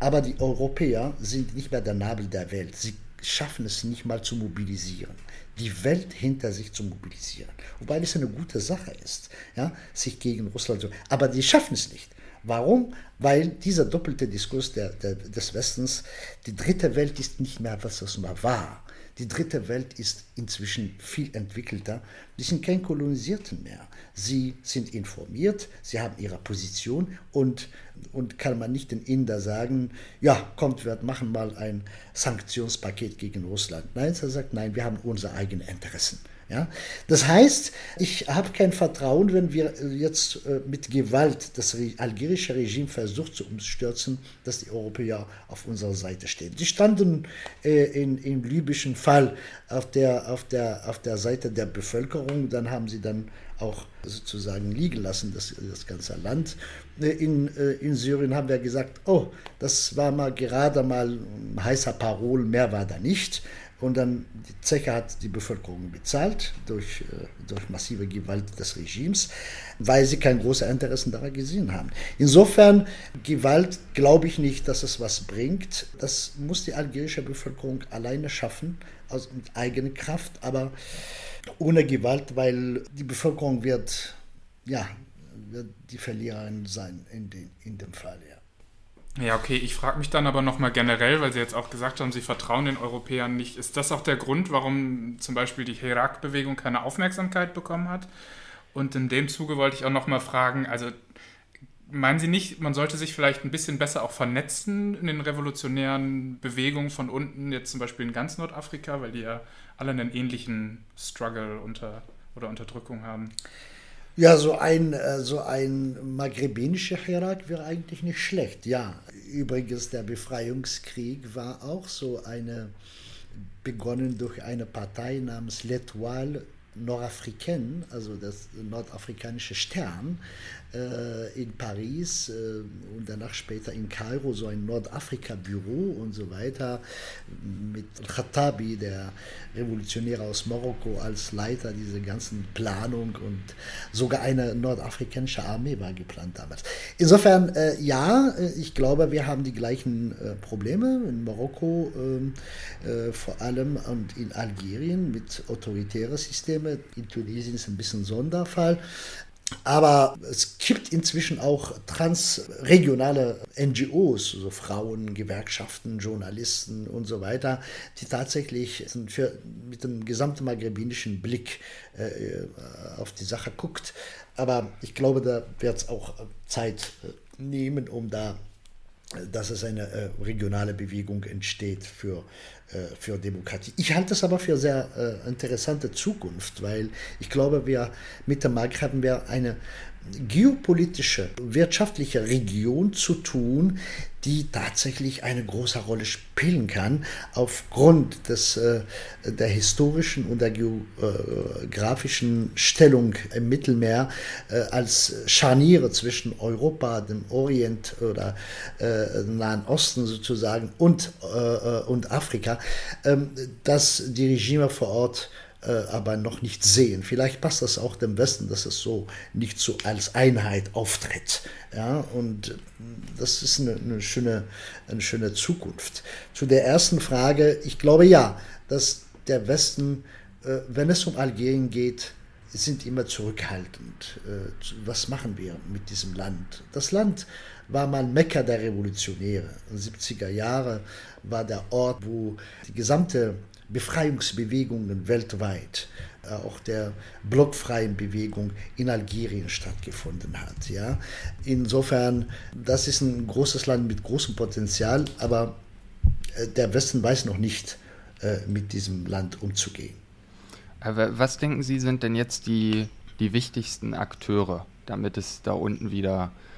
Aber die Europäer sind nicht mehr der Nabel der Welt. Sie schaffen es nicht mal zu mobilisieren, die Welt hinter sich zu mobilisieren. Wobei das eine gute Sache ist, ja, sich gegen Russland zu. Aber die schaffen es nicht. Warum? Weil dieser doppelte Diskurs der, der, des Westens, die dritte Welt ist nicht mehr, was es mal war. Die dritte Welt ist inzwischen viel entwickelter. Die sind kein Kolonisierten mehr. Sie sind informiert, sie haben ihre Position und, und kann man nicht den Inder sagen, ja, kommt, wir machen mal ein Sanktionspaket gegen Russland. Nein, er sagt, nein, wir haben unsere eigenen Interessen. Ja? Das heißt, ich habe kein Vertrauen, wenn wir jetzt äh, mit Gewalt das algerische Regime versucht zu umstürzen, dass die Europäer auf unserer Seite stehen. Sie standen äh, in, im libyschen Fall auf der, auf, der, auf der Seite der Bevölkerung, dann haben sie dann auch sozusagen liegen lassen, das, das ganze Land. Äh, in, in Syrien haben wir gesagt, oh, das war mal gerade mal ein heißer Parol, mehr war da nicht. Und dann, die Zeche hat die Bevölkerung bezahlt durch, äh, durch massive Gewalt des Regimes, weil sie kein großes Interesse daran gesehen haben. Insofern, Gewalt glaube ich nicht, dass es was bringt. Das muss die algerische Bevölkerung alleine schaffen, mit eigener Kraft, aber ohne Gewalt, weil die Bevölkerung wird, ja, wird die Verliererin sein in, den, in dem Fall, ja. Okay, ich frage mich dann aber nochmal generell, weil Sie jetzt auch gesagt haben, Sie vertrauen den Europäern nicht. Ist das auch der Grund, warum zum Beispiel die Herak-Bewegung keine Aufmerksamkeit bekommen hat? Und in dem Zuge wollte ich auch nochmal fragen, also meinen Sie nicht, man sollte sich vielleicht ein bisschen besser auch vernetzen in den revolutionären Bewegungen von unten, jetzt zum Beispiel in ganz Nordafrika, weil die ja alle einen ähnlichen Struggle unter, oder Unterdrückung haben? Ja, so ein, äh, so ein maghrebinischer Herat wäre eigentlich nicht schlecht, ja. Übrigens, der Befreiungskrieg war auch so eine, begonnen durch eine Partei namens L'Etoile Nordafricaine, also das nordafrikanische Stern, äh, in Paris äh, und danach später in Kairo so ein Nordafrika-Büro und so weiter mit Khattabi, der Revolutionär aus Marokko, als Leiter dieser ganzen Planung und sogar eine nordafrikanische Armee war geplant damals. Insofern, äh, ja, äh, ich glaube, wir haben die gleichen äh, Probleme in Marokko ähm, äh, vor allem und in Algerien mit autoritären Systemen. In Tunesien ist ein bisschen Sonderfall. Aber es gibt inzwischen auch transregionale NGOs, also Frauen, Gewerkschaften, Journalisten und so weiter, die tatsächlich für, mit einem gesamten maghrebinischen Blick äh, auf die Sache guckt. Aber ich glaube, da wird es auch Zeit äh, nehmen, um da dass es eine äh, regionale Bewegung entsteht für, äh, für Demokratie. Ich halte es aber für sehr äh, interessante Zukunft, weil ich glaube, wir mit dem Markt haben wir eine geopolitische, wirtschaftliche Region zu tun, die tatsächlich eine große Rolle spielen kann, aufgrund des, äh, der historischen und der geografischen Stellung im Mittelmeer äh, als Scharniere zwischen Europa, dem Orient oder äh, Nahen Osten sozusagen und, und Afrika, ähm, dass die Regime vor Ort aber noch nicht sehen. Vielleicht passt das auch dem Westen, dass es so nicht so als Einheit auftritt. Ja, und das ist eine, eine, schöne, eine schöne Zukunft. Zu der ersten Frage, ich glaube ja, dass der Westen äh, wenn es um Algerien geht, sind immer zurückhaltend. Äh, was machen wir mit diesem Land? Das Land war mal Mekka der Revolutionäre. In den 70er Jahren war der Ort, wo die gesamte Befreiungsbewegungen weltweit, äh, auch der blockfreien Bewegung in Algerien stattgefunden hat. Ja? Insofern, das ist ein großes Land mit großem Potenzial, aber äh, der Westen weiß noch nicht, mit diesem Land umzugehen. Aber was denken Sie, sind denn jetzt die, die wichtigsten Akteure, damit es da unten wieder äh,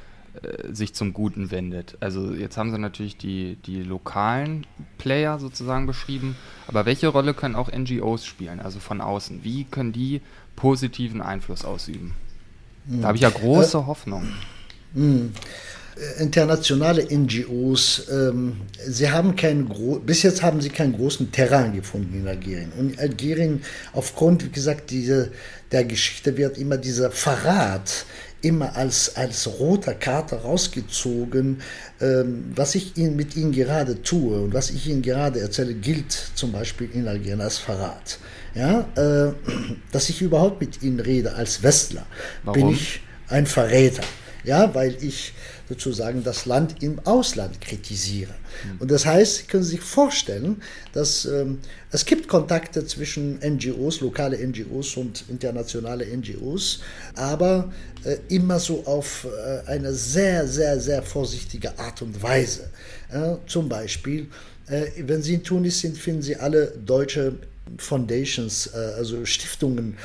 sich zum Guten wendet? Also jetzt haben Sie natürlich die, die lokalen Player sozusagen beschrieben, aber welche Rolle können auch NGOs spielen, also von außen? Wie können die positiven Einfluss ausüben? Da habe ich ja große äh, Hoffnung. Mh. Äh, internationale NGOs, ähm, sie haben keinen bis jetzt haben sie keinen großen Terrain gefunden in Algerien. Und Algerien, aufgrund, wie gesagt, diese, der Geschichte wird immer dieser Verrat immer als, als roter Karte rausgezogen. Ähm, was ich Ihnen, mit Ihnen gerade tue und was ich Ihnen gerade erzähle, gilt zum Beispiel in Algerien als Verrat. Ja, äh, dass ich überhaupt mit Ihnen rede als Westler, Warum? bin ich ein Verräter. Ja, weil ich sozusagen das Land im Ausland kritisiere. Und das heißt, Sie können sich vorstellen, dass ähm, es gibt Kontakte zwischen NGOs, lokale NGOs und internationale NGOs, aber äh, immer so auf äh, eine sehr, sehr, sehr vorsichtige Art und Weise. Äh, zum Beispiel, wenn Sie in Tunis sind, finden Sie alle deutsche Foundations, äh, also Stiftungen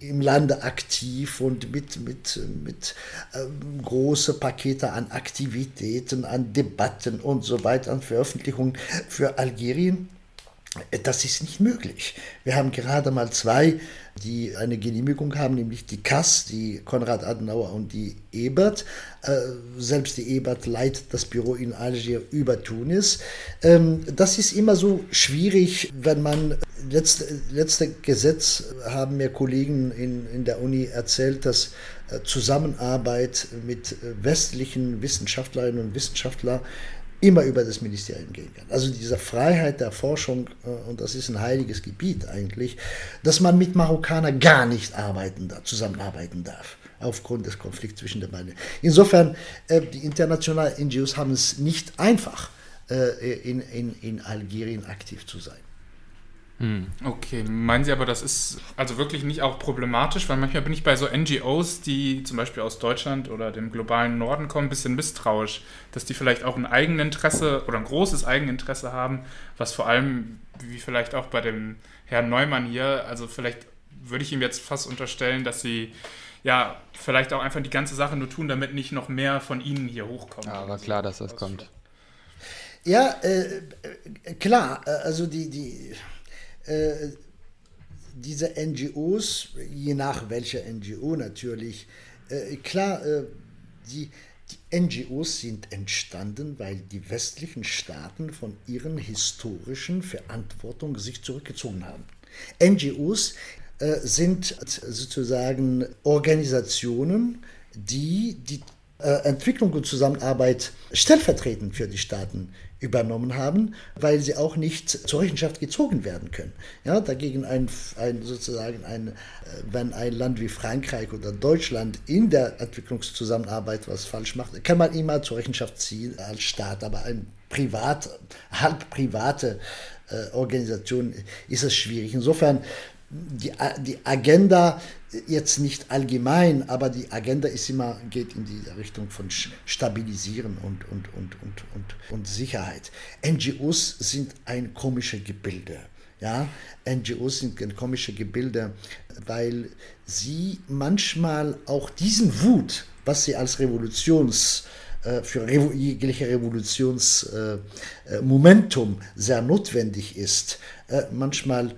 im Lande aktiv und mit, mit, mit ähm, große Pakete an Aktivitäten, an Debatten und so weiter, an Veröffentlichungen für Algerien. Das ist nicht möglich. Wir haben gerade mal zwei, die eine Genehmigung haben, nämlich die Kass, die Konrad Adenauer und die Ebert. Äh, selbst die Ebert leitet das Büro in Algier über Tunis. Ähm, das ist immer so schwierig, wenn man letzte, letzte Gesetz haben mir Kollegen in, in der Uni erzählt, dass äh, Zusammenarbeit mit äh, westlichen Wissenschaftlerinnen und Wissenschaftlern immer über das Ministerium gehen kann. Also diese Freiheit der Forschung, äh, und das ist ein heiliges Gebiet eigentlich, dass man mit Marokkanern gar nicht arbeiten zusammenarbeiten darf, aufgrund des Konflikts zwischen den beiden. Insofern, die internationalen NGOs haben es nicht einfach, in, in, in Algerien aktiv zu sein. Hm. Okay, meinen Sie aber, das ist also wirklich nicht auch problematisch, weil manchmal bin ich bei so NGOs, die zum Beispiel aus Deutschland oder dem globalen Norden kommen, ein bisschen misstrauisch, dass die vielleicht auch ein Eigeninteresse oder ein großes Eigeninteresse haben, was vor allem, wie vielleicht auch bei dem Herrn Neumann hier, also vielleicht würde ich ihm jetzt fast unterstellen, dass sie ja vielleicht auch einfach die ganze Sache nur tun, damit nicht noch mehr von ihnen hier hochkommt. Ja, aber klar, dass das kommt. Ja, äh, äh klar, äh, also die, die äh, diese NGOs, je nach welcher NGO natürlich, äh, klar, äh, die, die NGOs sind entstanden, weil die westlichen Staaten von ihren historischen Verantwortung sich zurückgezogen haben. NGOs äh, sind sozusagen Organisationen, die die äh, Entwicklung und Zusammenarbeit stellvertretend für die Staaten übernommen haben, weil sie auch nicht zur Rechenschaft gezogen werden können. Ja, dagegen ein, ein sozusagen ein, äh, wenn ein Land wie Frankreich oder Deutschland in der Entwicklungszusammenarbeit was falsch macht, kann man immer zur Rechenschaft ziehen als Staat, aber ein privat, halb private äh, Organisation ist es schwierig. Insofern die, die Agenda jetzt nicht allgemein, aber die Agenda ist immer, geht in die Richtung von Stabilisieren und, und, und, und, und, und Sicherheit. NGOs sind ein komisches Gebilde. Ja, NGOs sind ein komisches Gebilde, weil sie manchmal auch diesen Wut, was sie als Revolutions äh, für jegliche Revolutionsmomentum äh, äh, sehr notwendig ist, manchmal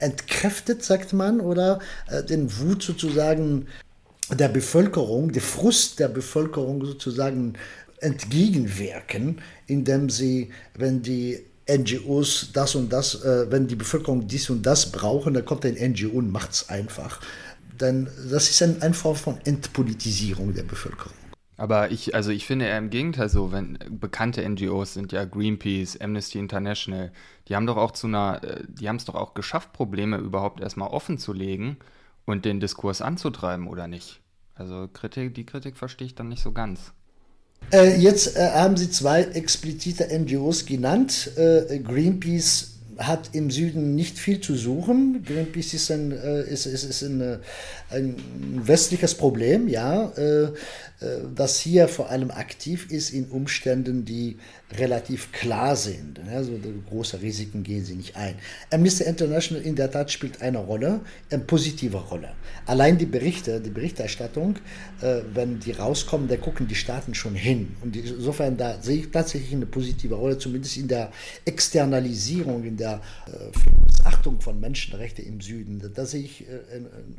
entkräftet, sagt man, oder äh, den Wut sozusagen der Bevölkerung, der Frust der Bevölkerung sozusagen entgegenwirken, indem sie, wenn die NGOs das und das, äh, wenn die Bevölkerung dies und das brauchen, dann kommt ein NGO und macht es einfach. Denn das ist ein, eine Form von Entpolitisierung der Bevölkerung. Aber ich, also ich finde eher im Gegenteil so, wenn bekannte NGOs sind ja Greenpeace, Amnesty International, die haben doch auch zu einer, äh, die haben es doch auch geschafft, Probleme überhaupt erstmal offen zu legen und den Diskurs anzutreiben, oder nicht? Also Kritik, die Kritik verstehe ich dann nicht so ganz. Äh, jetzt äh, haben Sie zwei explizite NGOs genannt. Äh, Greenpeace hat im Süden nicht viel zu suchen. Greenpeace ist ein, äh, ist, ist, ist ein, äh, ein westliches Problem, ja. Äh, das hier vor allem aktiv ist in Umständen, die relativ klar sind. Also große Risiken gehen sie nicht ein. Amnesty International in der Tat spielt eine Rolle, eine positive Rolle. Allein die Berichte, die Berichterstattung, äh, wenn die rauskommen, da gucken die Staaten schon hin. Und insofern da sehe ich tatsächlich eine positive Rolle, zumindest in der Externalisierung, in der äh, Achtung von Menschenrechten im Süden. Da sehe ich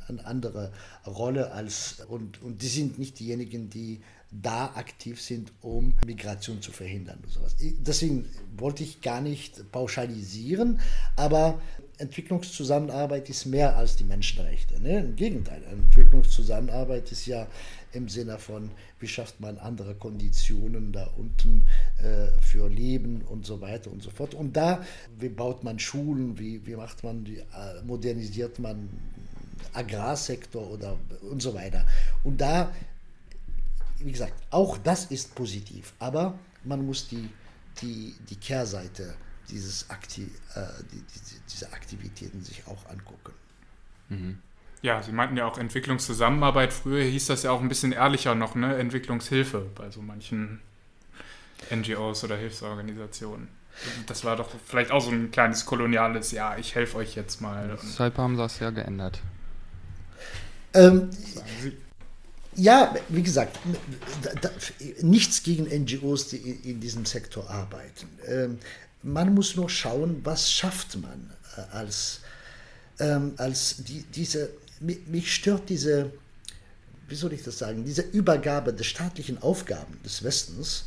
eine andere Rolle als und, und die sind nicht diejenigen, die da aktiv sind, um Migration zu verhindern. Und sowas. Deswegen wollte ich gar nicht pauschalisieren, aber Entwicklungszusammenarbeit ist mehr als die Menschenrechte. Ne? Im Gegenteil, Entwicklungszusammenarbeit ist ja im Sinne von, wie schafft man andere Konditionen da unten äh, für Leben und so weiter und so fort. Und da, wie baut man Schulen, wie, wie macht man die, äh, modernisiert man Agrarsektor oder und so weiter. Und da wie gesagt, auch das ist positiv, aber man muss die, die, die Kehrseite dieses Akti äh, die, die, dieser Aktivitäten sich auch angucken. Mhm. Ja, Sie meinten ja auch Entwicklungszusammenarbeit. Früher hieß das ja auch ein bisschen ehrlicher noch, ne? Entwicklungshilfe bei so manchen NGOs oder Hilfsorganisationen. Das war doch vielleicht auch so ein kleines koloniales, ja, ich helfe euch jetzt mal. Deshalb haben sie das ja geändert. Ähm, ja, wie gesagt, nichts gegen NGOs, die in diesem Sektor arbeiten. Ähm, man muss nur schauen, was schafft man äh, als, ähm, als die, diese, mich stört diese, wie soll ich das sagen, diese Übergabe der staatlichen Aufgaben des Westens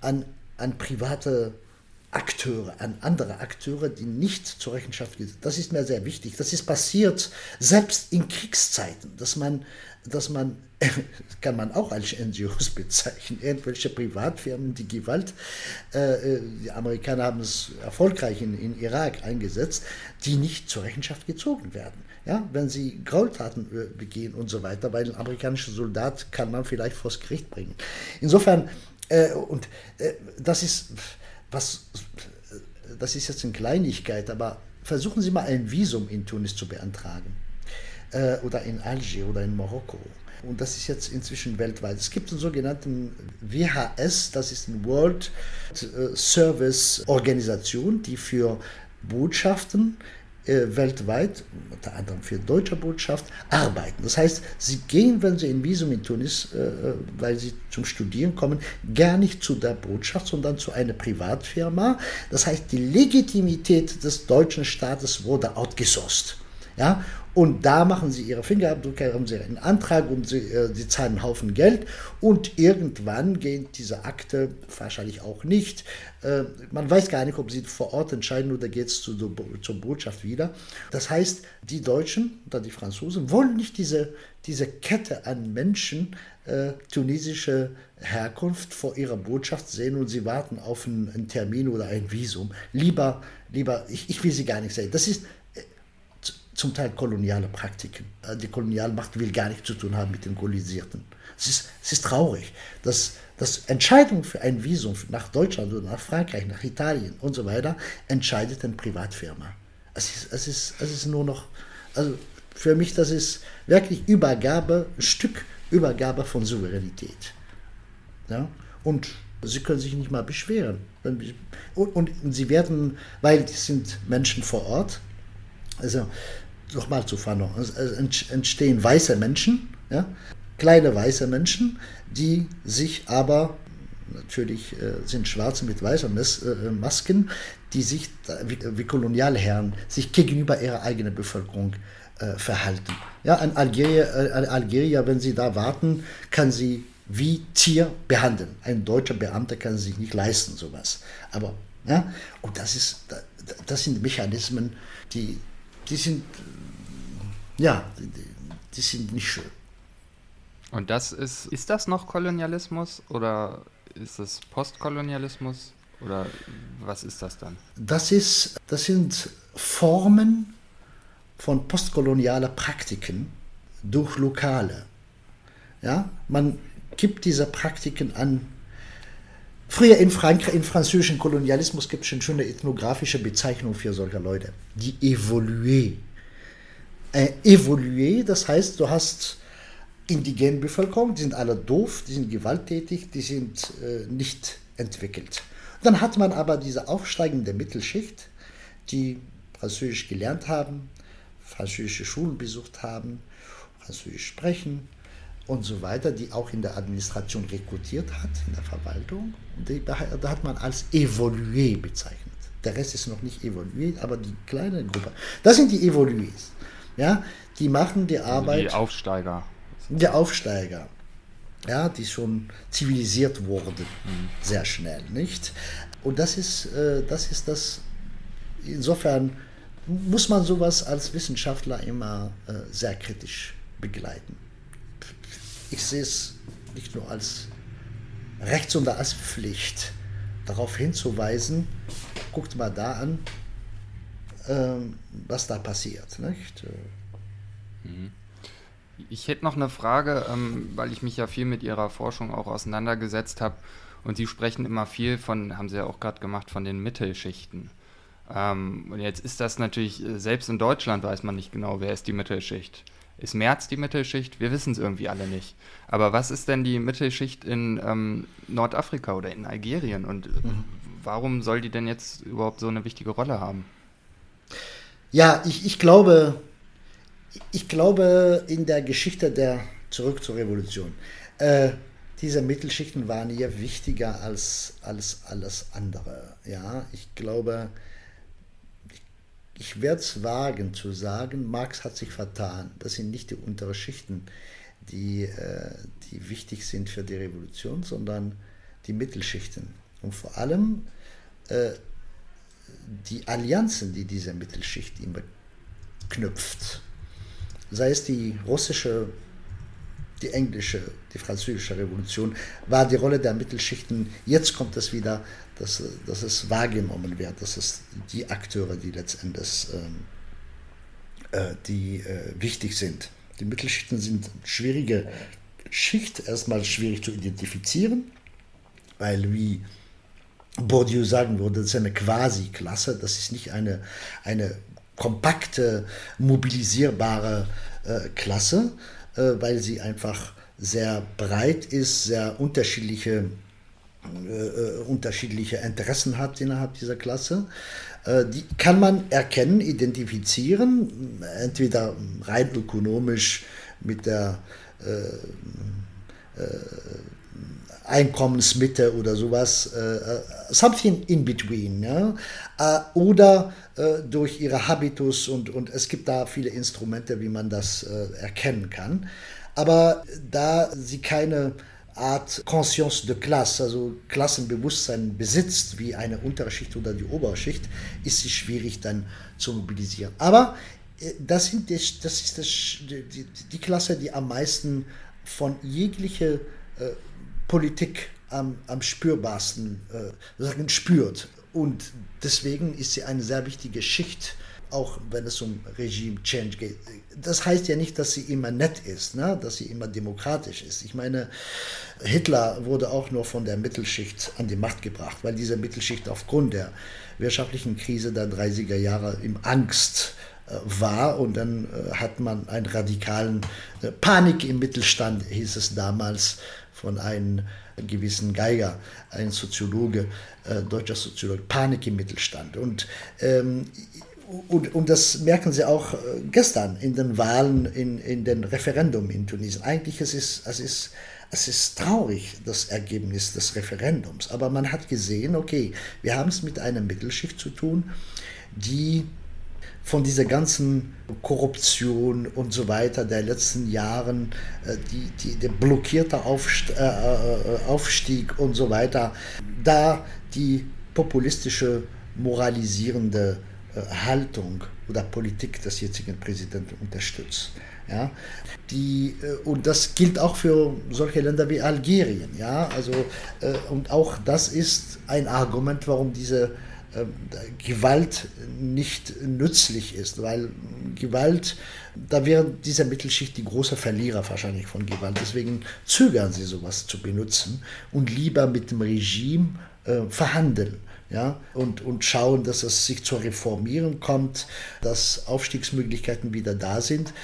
an, an private Akteure, an andere Akteure, die nicht zur Rechenschaft gehen. Das ist mir sehr wichtig. Das ist passiert selbst in Kriegszeiten, dass man dass man, [laughs] kann man auch als NGOs [laughs] bezeichnen, irgendwelche Privatfirmen, die Gewalt, äh, äh, die Amerikaner haben es erfolgreich in, in Irak eingesetzt, die nicht zur Rechenschaft gezogen werden. Ja, wenn sie Graultaten äh, begehen und so weiter, weil ein amerikanischer Soldat kann man vielleicht vors Gericht bringen. Insofern, äh, und äh, das ist, was, das ist jetzt eine Kleinigkeit, aber versuchen Sie mal ein Visum in Tunis zu beantragen äh, oder in Algier oder in Marokko. Und das ist jetzt inzwischen weltweit. Es gibt einen sogenannten WHS, das ist eine World äh, Service Organisation, die für Botschaften weltweit, unter anderem für deutsche Botschaft, arbeiten. Das heißt, sie gehen, wenn sie in Visum in Tunis, äh, äh, weil sie zum Studieren kommen, gar nicht zu der Botschaft, sondern zu einer Privatfirma. Das heißt, die Legitimität des deutschen Staates wurde outgesourced. Ja? Und da machen sie ihre Fingerabdrücke, haben sie einen Antrag und sie, äh, sie zahlen einen Haufen Geld. Und irgendwann geht diese Akte, wahrscheinlich auch nicht. Äh, man weiß gar nicht, ob sie vor Ort entscheiden oder geht es zu, zur Botschaft wieder. Das heißt, die Deutschen oder die Franzosen wollen nicht diese, diese Kette an Menschen äh, tunesische Herkunft vor ihrer Botschaft sehen und sie warten auf einen, einen Termin oder ein Visum. Lieber, lieber, ich, ich will sie gar nicht sehen. Das ist zum Teil koloniale Praktiken. Äh, die Kolonialmacht will gar nichts zu tun haben mit den Kolonisierten. Es ist, es ist traurig, dass, dass Entscheidungen für ein Visum nach Deutschland oder nach Frankreich, nach Italien und so weiter entscheidet eine Privatfirma. Es ist, es ist, es ist nur noch, also für mich, das ist wirklich Übergabe, ein Stück Übergabe von Souveränität. Ja? Und sie können sich nicht mal beschweren. Und, und, und sie werden, weil es sind Menschen vor Ort, also nochmal zu Fanon, entstehen weiße Menschen, ja, kleine weiße Menschen, die sich aber, natürlich äh, sind Schwarze mit weißen Mas äh, Masken, die sich wie, Kolonialherren sich gegenüber ihrer eigenen Bevölkerung äh, verhalten. Ja, ein Algerier, äh, ein Algerier, wenn sie da warten, kann sie wie Tier behandeln. Ein deutscher Beamter kann sich nicht leisten, sowas. Aber, ja, und das ist, das sind Mechanismen, die, die sind ja, die, die sind nicht schön. Und das ist, ist das noch Kolonialismus oder ist es Postkolonialismus oder was ist das dann? Das, ist, das sind Formen von postkolonialer Praktiken durch Lokale. Ja, man gibt diese Praktiken an. Früher in Frankreich, im französischen Kolonialismus gibt es eine schöne ethnografische Bezeichnung für solche Leute, die Evolué. Äh, Evolué, das heißt, du hast indigene Bevölkerung, die sind alle doof, die sind gewalttätig, die sind äh, nicht entwickelt. Dann hat man aber diese aufsteigende Mittelschicht, die Französisch gelernt haben, französische Schulen besucht haben, Französisch sprechen und so weiter, die auch in der Administration rekrutiert hat, in der Verwaltung. Die, da hat man als Evolué bezeichnet. Der Rest ist noch nicht evoluiert, aber die kleine Gruppe, das sind die Evolués. Ja, die machen die Arbeit. Die Aufsteiger. Die Aufsteiger ja, die schon zivilisiert wurden, mhm. sehr schnell, nicht? Und das ist, äh, das ist das, insofern muss man sowas als Wissenschaftler immer äh, sehr kritisch begleiten. Ich sehe es nicht nur als Rechts- und als Pflicht, darauf hinzuweisen, guckt mal da an, ähm, was da passiert. Nicht? Mhm. Ich hätte noch eine Frage, ähm, weil ich mich ja viel mit Ihrer Forschung auch auseinandergesetzt habe. Und Sie sprechen immer viel von, haben Sie ja auch gerade gemacht, von den Mittelschichten. Ähm, und jetzt ist das natürlich, äh, selbst in Deutschland weiß man nicht genau, wer ist die Mittelschicht. Ist März die Mittelschicht? Wir wissen es irgendwie alle nicht. Aber was ist denn die Mittelschicht in ähm, Nordafrika oder in Algerien? Und mhm. warum soll die denn jetzt überhaupt so eine wichtige Rolle haben? Ja, ich, ich glaube, ich glaube, in der Geschichte der Zurück zur Revolution, äh, diese Mittelschichten waren hier wichtiger als, als alles andere. Ja, ich glaube, ich werde es wagen zu sagen, Marx hat sich vertan. Das sind nicht die unteren Schichten, die, äh, die wichtig sind für die Revolution, sondern die Mittelschichten. Und vor allem äh, die Allianzen, die diese Mittelschicht immer knüpft sei es die russische, die englische, die französische Revolution, war die Rolle der Mittelschichten, jetzt kommt es wieder, dass, dass es wahrgenommen wird, dass es die Akteure, die letztendlich ähm, äh, die äh, wichtig sind. Die Mittelschichten sind schwierige Schicht, erstmal schwierig zu identifizieren, weil wie Bourdieu sagen würde, das ist eine Quasi-Klasse, das ist nicht eine, eine kompakte, mobilisierbare äh, Klasse, äh, weil sie einfach sehr breit ist, sehr unterschiedliche, äh, äh unterschiedliche Interessen hat innerhalb dieser Klasse. Äh, die kann man erkennen, identifizieren, entweder rein ökonomisch mit der äh, Einkommensmitte oder sowas, äh, something in between. Ja? Äh, oder äh, durch ihre Habitus und, und es gibt da viele Instrumente, wie man das äh, erkennen kann. Aber da sie keine Art Conscience de Classe, also Klassenbewusstsein besitzt, wie eine Unterschicht oder die Oberschicht, ist sie schwierig dann zu mobilisieren. Aber äh, das, sind die, das ist das, die, die Klasse, die am meisten von jeglicher äh, Politik am, am spürbarsten äh, sagen, spürt. Und deswegen ist sie eine sehr wichtige Schicht, auch wenn es um Regime Change geht. Das heißt ja nicht, dass sie immer nett ist, ne? dass sie immer demokratisch ist. Ich meine, Hitler wurde auch nur von der Mittelschicht an die Macht gebracht, weil diese Mittelschicht aufgrund der wirtschaftlichen Krise der 30er Jahre im Angst äh, war und dann äh, hat man einen radikalen äh, Panik im Mittelstand, hieß es damals, von einem gewissen Geiger, ein Soziologe, deutscher Soziologe, Panik im Mittelstand. Und, ähm, und, und das merken Sie auch äh, gestern in den Wahlen, in, in den Referendum in Tunesien. Eigentlich es ist es ist es ist traurig, das Ergebnis des Referendums. Aber man hat gesehen, okay, wir haben es mit einer Mittelschicht zu tun, die von dieser ganzen Korruption und so weiter der letzten Jahren, äh, die, die, der blockierte Aufst äh, äh, Aufstieg und so weiter, da die populistische, moralisierende Haltung oder Politik des jetzigen Präsidenten unterstützt. Ja, die, äh, und das gilt auch für solche Länder wie Algerien. Ja, also, äh, und auch das ist ein Argument, warum diese äh, Gewalt nicht nützlich ist, weil Gewalt, da wäre diese Mittelschicht die große Verlierer wahrscheinlich von Gewalt. Deswegen zögern sie sowas zu benutzen und lieber mit dem Regime äh, verhandeln ja, und, und schauen, dass es sich zur Reformieren kommt, dass Aufstiegsmöglichkeiten wieder da sind.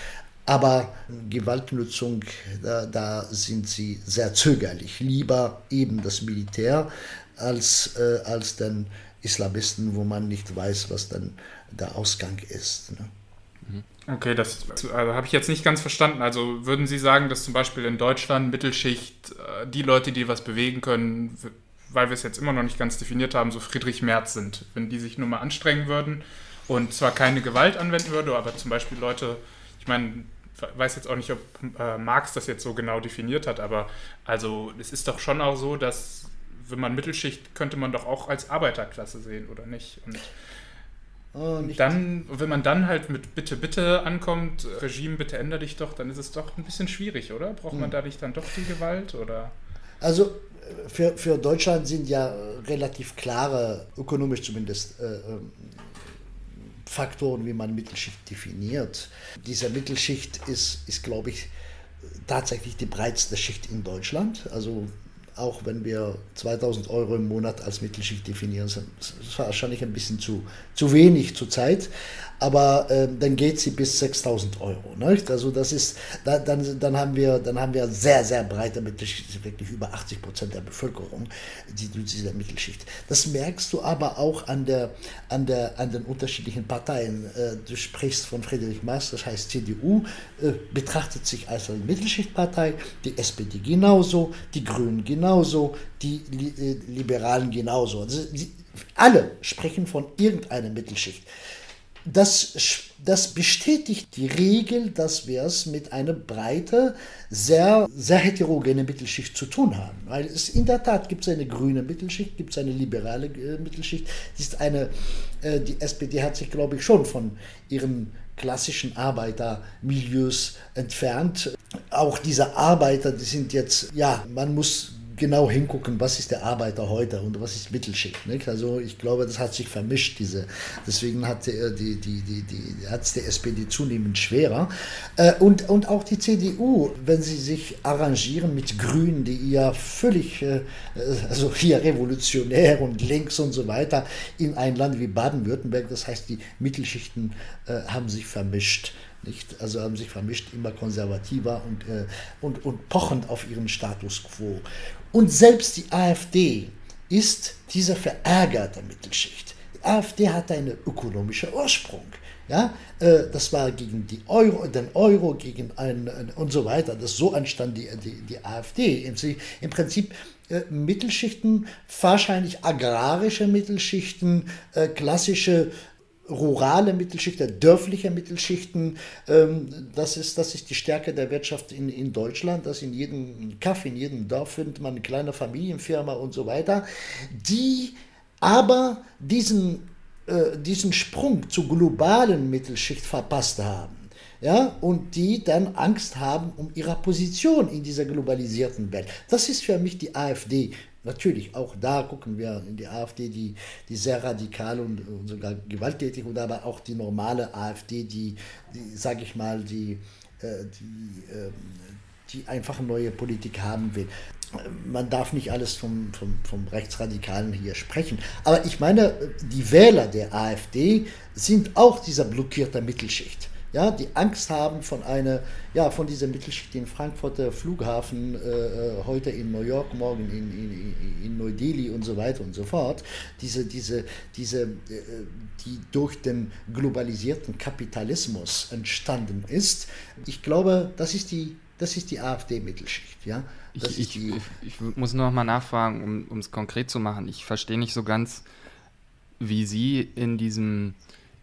Aber Gewaltnutzung, da, da sind sie sehr zögerlich. Lieber eben das Militär als, äh, als den Islamisten, wo man nicht weiß, was dann der Ausgang ist. Ne? Mhm. Okay, das also habe ich jetzt nicht ganz verstanden. Also würden Sie sagen, dass zum Beispiel in Deutschland Mittelschicht, äh, die Leute, die was bewegen können, weil wir es jetzt immer noch nicht ganz definiert haben, so Friedrich Merz sind, wenn die sich nur mal anstrengen würden und zwar keine Gewalt anwenden würde, aber zum Beispiel Leute, ich meine, weiß jetzt auch nicht, ob äh, Marx das jetzt so genau definiert hat, aber also es ist doch schon auch so, dass wenn man Mittelschicht könnte man doch auch als Arbeiterklasse sehen, oder nicht? Und oh, dann, wenn man dann halt mit Bitte, Bitte ankommt, Regime, bitte ändere dich doch, dann ist es doch ein bisschen schwierig, oder? Braucht man hm. dadurch dann doch die Gewalt, oder? Also für, für Deutschland sind ja relativ klare, ökonomisch zumindest, äh, ähm, Faktoren, wie man Mittelschicht definiert. Diese Mittelschicht ist, ist glaube ich, tatsächlich die breiteste Schicht in Deutschland. Also auch wenn wir 2000 Euro im Monat als Mittelschicht definieren, ist wahrscheinlich ein bisschen zu, zu wenig zurzeit aber äh, dann geht sie bis 6000 Euro. Nicht? Also das ist, da, dann, dann, haben wir, dann haben wir sehr, sehr breite Mittelschicht, wirklich über 80 Prozent der Bevölkerung, die diese Mittelschicht. Das merkst du aber auch an, der, an, der, an den unterschiedlichen Parteien. Äh, du sprichst von Friedrich Merz, das heißt CDU, äh, betrachtet sich als eine Mittelschichtpartei, die SPD genauso, die Grünen genauso, die äh, Liberalen genauso. Also, die, alle sprechen von irgendeiner Mittelschicht das, das bestätigt die Regel, dass wir es mit einer breite, sehr, sehr heterogene Mittelschicht zu tun haben. Weil es in der Tat gibt es eine grüne Mittelschicht, gibt es eine liberale äh, Mittelschicht. Ist eine, äh, die SPD hat sich, glaube ich, schon von ihren klassischen Arbeitermilieus entfernt. Auch diese Arbeiter, die sind jetzt, ja, man muss genau hingucken, was ist der Arbeiter heute und was ist Mittelschicht. Nicht? Also ich glaube, das hat sich vermischt. Diese, deswegen hat die, die, die, die, die, hat es die SPD zunehmend schwerer. Äh, und, und auch die CDU, wenn sie sich arrangieren mit Grünen, die ja völlig, äh, also hier revolutionär und links und so weiter, in ein Land wie Baden-Württemberg, das heißt, die Mittelschichten äh, haben sich vermischt. Nicht? Also haben sich vermischt, immer konservativer und, äh, und, und pochend auf ihren Status quo. Und selbst die AfD ist diese verärgerte Mittelschicht. Die AfD hat einen ökonomischen Ursprung. Ja, äh, das war gegen die Euro, den Euro, gegen ein, und so weiter. Das so entstand die, die, die AfD. Im, Im Prinzip äh, Mittelschichten, wahrscheinlich agrarische Mittelschichten, äh, klassische rurale Mittelschichten, dörfliche Mittelschichten. Ähm, das, ist, das ist die Stärke der Wirtschaft in, in Deutschland, dass in jedem Kaff, in jedem Dorf findet man eine kleine Familienfirma und so weiter, die aber diesen, äh, diesen Sprung zur globalen Mittelschicht verpasst haben. Ja, und die dann Angst haben um ihre Position in dieser globalisierten Welt. Das ist für mich die AfD Natürlich, auch da gucken wir in die AfD, die, die sehr radikal und, und sogar gewalttätig, und aber auch die normale AfD, die, die sage ich mal, die, äh, die, äh, die einfach neue Politik haben will. Man darf nicht alles vom, vom, vom Rechtsradikalen hier sprechen. Aber ich meine, die Wähler der AfD sind auch dieser blockierte Mittelschicht ja, die Angst haben von einer, ja, von dieser Mittelschicht in Frankfurter Flughafen, äh, äh, heute in New York, morgen in, in, in Neu-Delhi und so weiter und so fort, diese, diese, diese, äh, die durch den globalisierten Kapitalismus entstanden ist. Ich glaube, das ist die, das ist die AfD-Mittelschicht, ja. Ich, ich, ich, ich, muss noch mal nachfragen, um es konkret zu machen. Ich verstehe nicht so ganz, wie Sie in diesem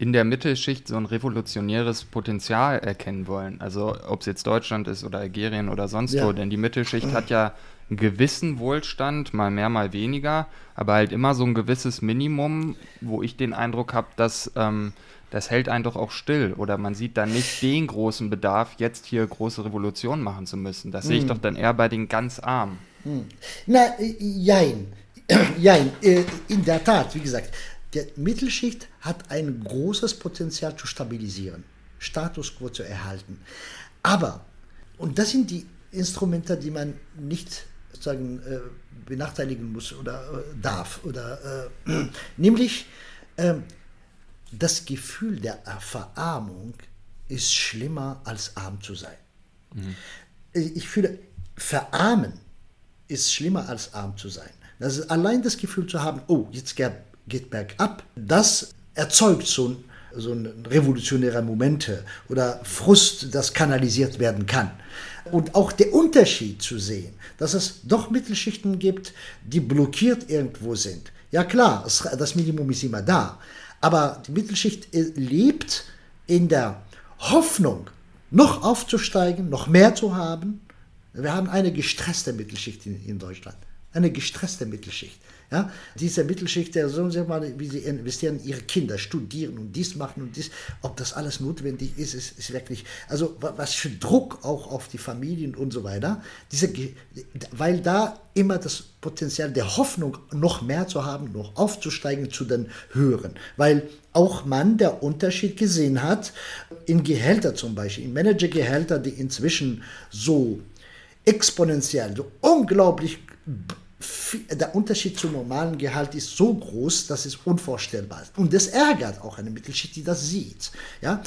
in der Mittelschicht so ein revolutionäres Potenzial erkennen wollen. Also ob es jetzt Deutschland ist oder Algerien oder sonst ja. wo, denn die Mittelschicht hat ja einen gewissen Wohlstand, mal mehr, mal weniger, aber halt immer so ein gewisses Minimum, wo ich den Eindruck habe, dass ähm, das hält einen doch auch still oder man sieht dann nicht den großen Bedarf, jetzt hier große Revolution machen zu müssen. Das hm. sehe ich hm. doch dann eher bei den ganz Armen. Hm. Na, äh, jein. [clears throat] jein, äh, in der Tat, wie gesagt, die Mittelschicht hat ein großes Potenzial zu stabilisieren, Status quo zu erhalten. Aber, und das sind die Instrumente, die man nicht sozusagen äh, benachteiligen muss oder äh, darf, oder äh, [clears throat] nämlich ähm, das Gefühl der Verarmung ist schlimmer als arm zu sein. Mhm. Ich fühle, verarmen ist schlimmer als arm zu sein. Das ist allein das Gefühl zu haben, oh, jetzt geht bergab, das erzeugt so ein, so ein revolutionäre Momente oder Frust, das kanalisiert werden kann. Und auch der Unterschied zu sehen, dass es doch Mittelschichten gibt, die blockiert irgendwo sind. Ja klar, das Minimum ist immer da, aber die Mittelschicht äh, lebt in der Hoffnung, noch aufzusteigen, noch mehr zu haben. Wir haben eine gestresste Mittelschicht in, in Deutschland. Eine gestresste Mittelschicht. Ja, diese Mittelschicht, der so mal, wie sie investieren, ihre Kinder studieren und dies machen und dies, ob das alles notwendig ist, ist, ist wirklich, also was für Druck auch auf die Familien und so weiter, diese, weil da immer das Potenzial der Hoffnung, noch mehr zu haben, noch aufzusteigen zu den Höheren, weil auch man der Unterschied gesehen hat, in Gehälter zum Beispiel, in Managergehälter, die inzwischen so exponentiell, so unglaublich der Unterschied zum normalen Gehalt ist so groß, dass es unvorstellbar ist. Und das ärgert auch eine Mittelschicht, die das sieht. Ja?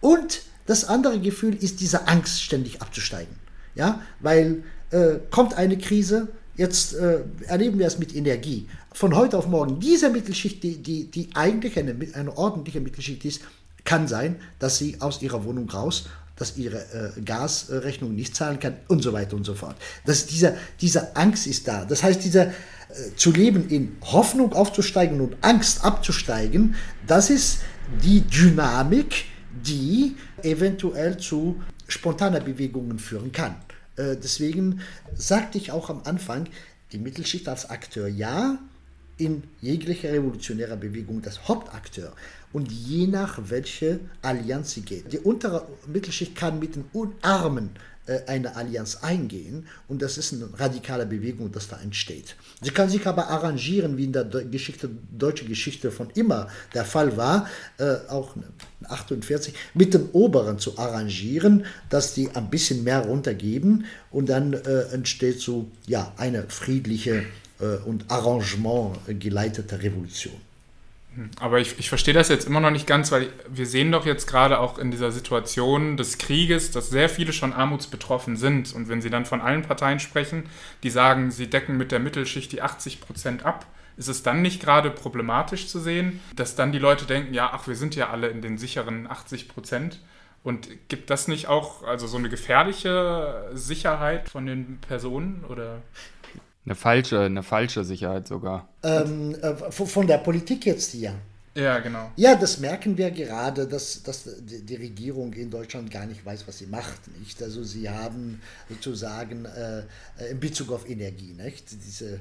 Und das andere Gefühl ist diese Angst, ständig abzusteigen. Ja? Weil äh, kommt eine Krise, jetzt äh, erleben wir es mit Energie. Von heute auf morgen, diese Mittelschicht, die, die, die eigentlich eine, eine ordentliche Mittelschicht ist, kann sein, dass sie aus ihrer Wohnung raus dass ihre äh, Gasrechnung nicht zahlen kann und so weiter und so fort. Das, dieser, diese Angst ist da. Das heißt, dieser, äh, zu leben in Hoffnung aufzusteigen und Angst abzusteigen, das ist die Dynamik, die eventuell zu spontaner Bewegungen führen kann. Äh, deswegen sagte ich auch am Anfang, die Mittelschicht als Akteur ja, in jeglicher revolutionärer Bewegung das Hauptakteur und je nach welche Allianz sie geht. Die untere Mittelschicht kann mit den Armen äh, eine Allianz eingehen und das ist eine radikale Bewegung, das da entsteht. Sie kann sich aber arrangieren, wie in der Geschichte, deutschen Geschichte von immer der Fall war, äh, auch 48, mit den Oberen zu arrangieren, dass die ein bisschen mehr runtergeben und dann äh, entsteht so ja, eine friedliche äh, und Arrangement geleitete Revolution. Aber ich, ich verstehe das jetzt immer noch nicht ganz, weil wir sehen doch jetzt gerade auch in dieser Situation des Krieges, dass sehr viele schon armutsbetroffen sind. Und wenn Sie dann von allen Parteien sprechen, die sagen, sie decken mit der Mittelschicht die 80 Prozent ab, ist es dann nicht gerade problematisch zu sehen, dass dann die Leute denken, ja, ach, wir sind ja alle in den sicheren 80 Prozent. Und gibt das nicht auch also so eine gefährliche Sicherheit von den Personen oder? Eine falsche, eine falsche Sicherheit sogar. Ähm, äh, von der Politik jetzt hier. Ja, genau. Ja, das merken wir gerade, dass, dass die Regierung in Deutschland gar nicht weiß, was sie macht. Nicht? Also sie haben sozusagen äh, in Bezug auf Energie, nicht? Diese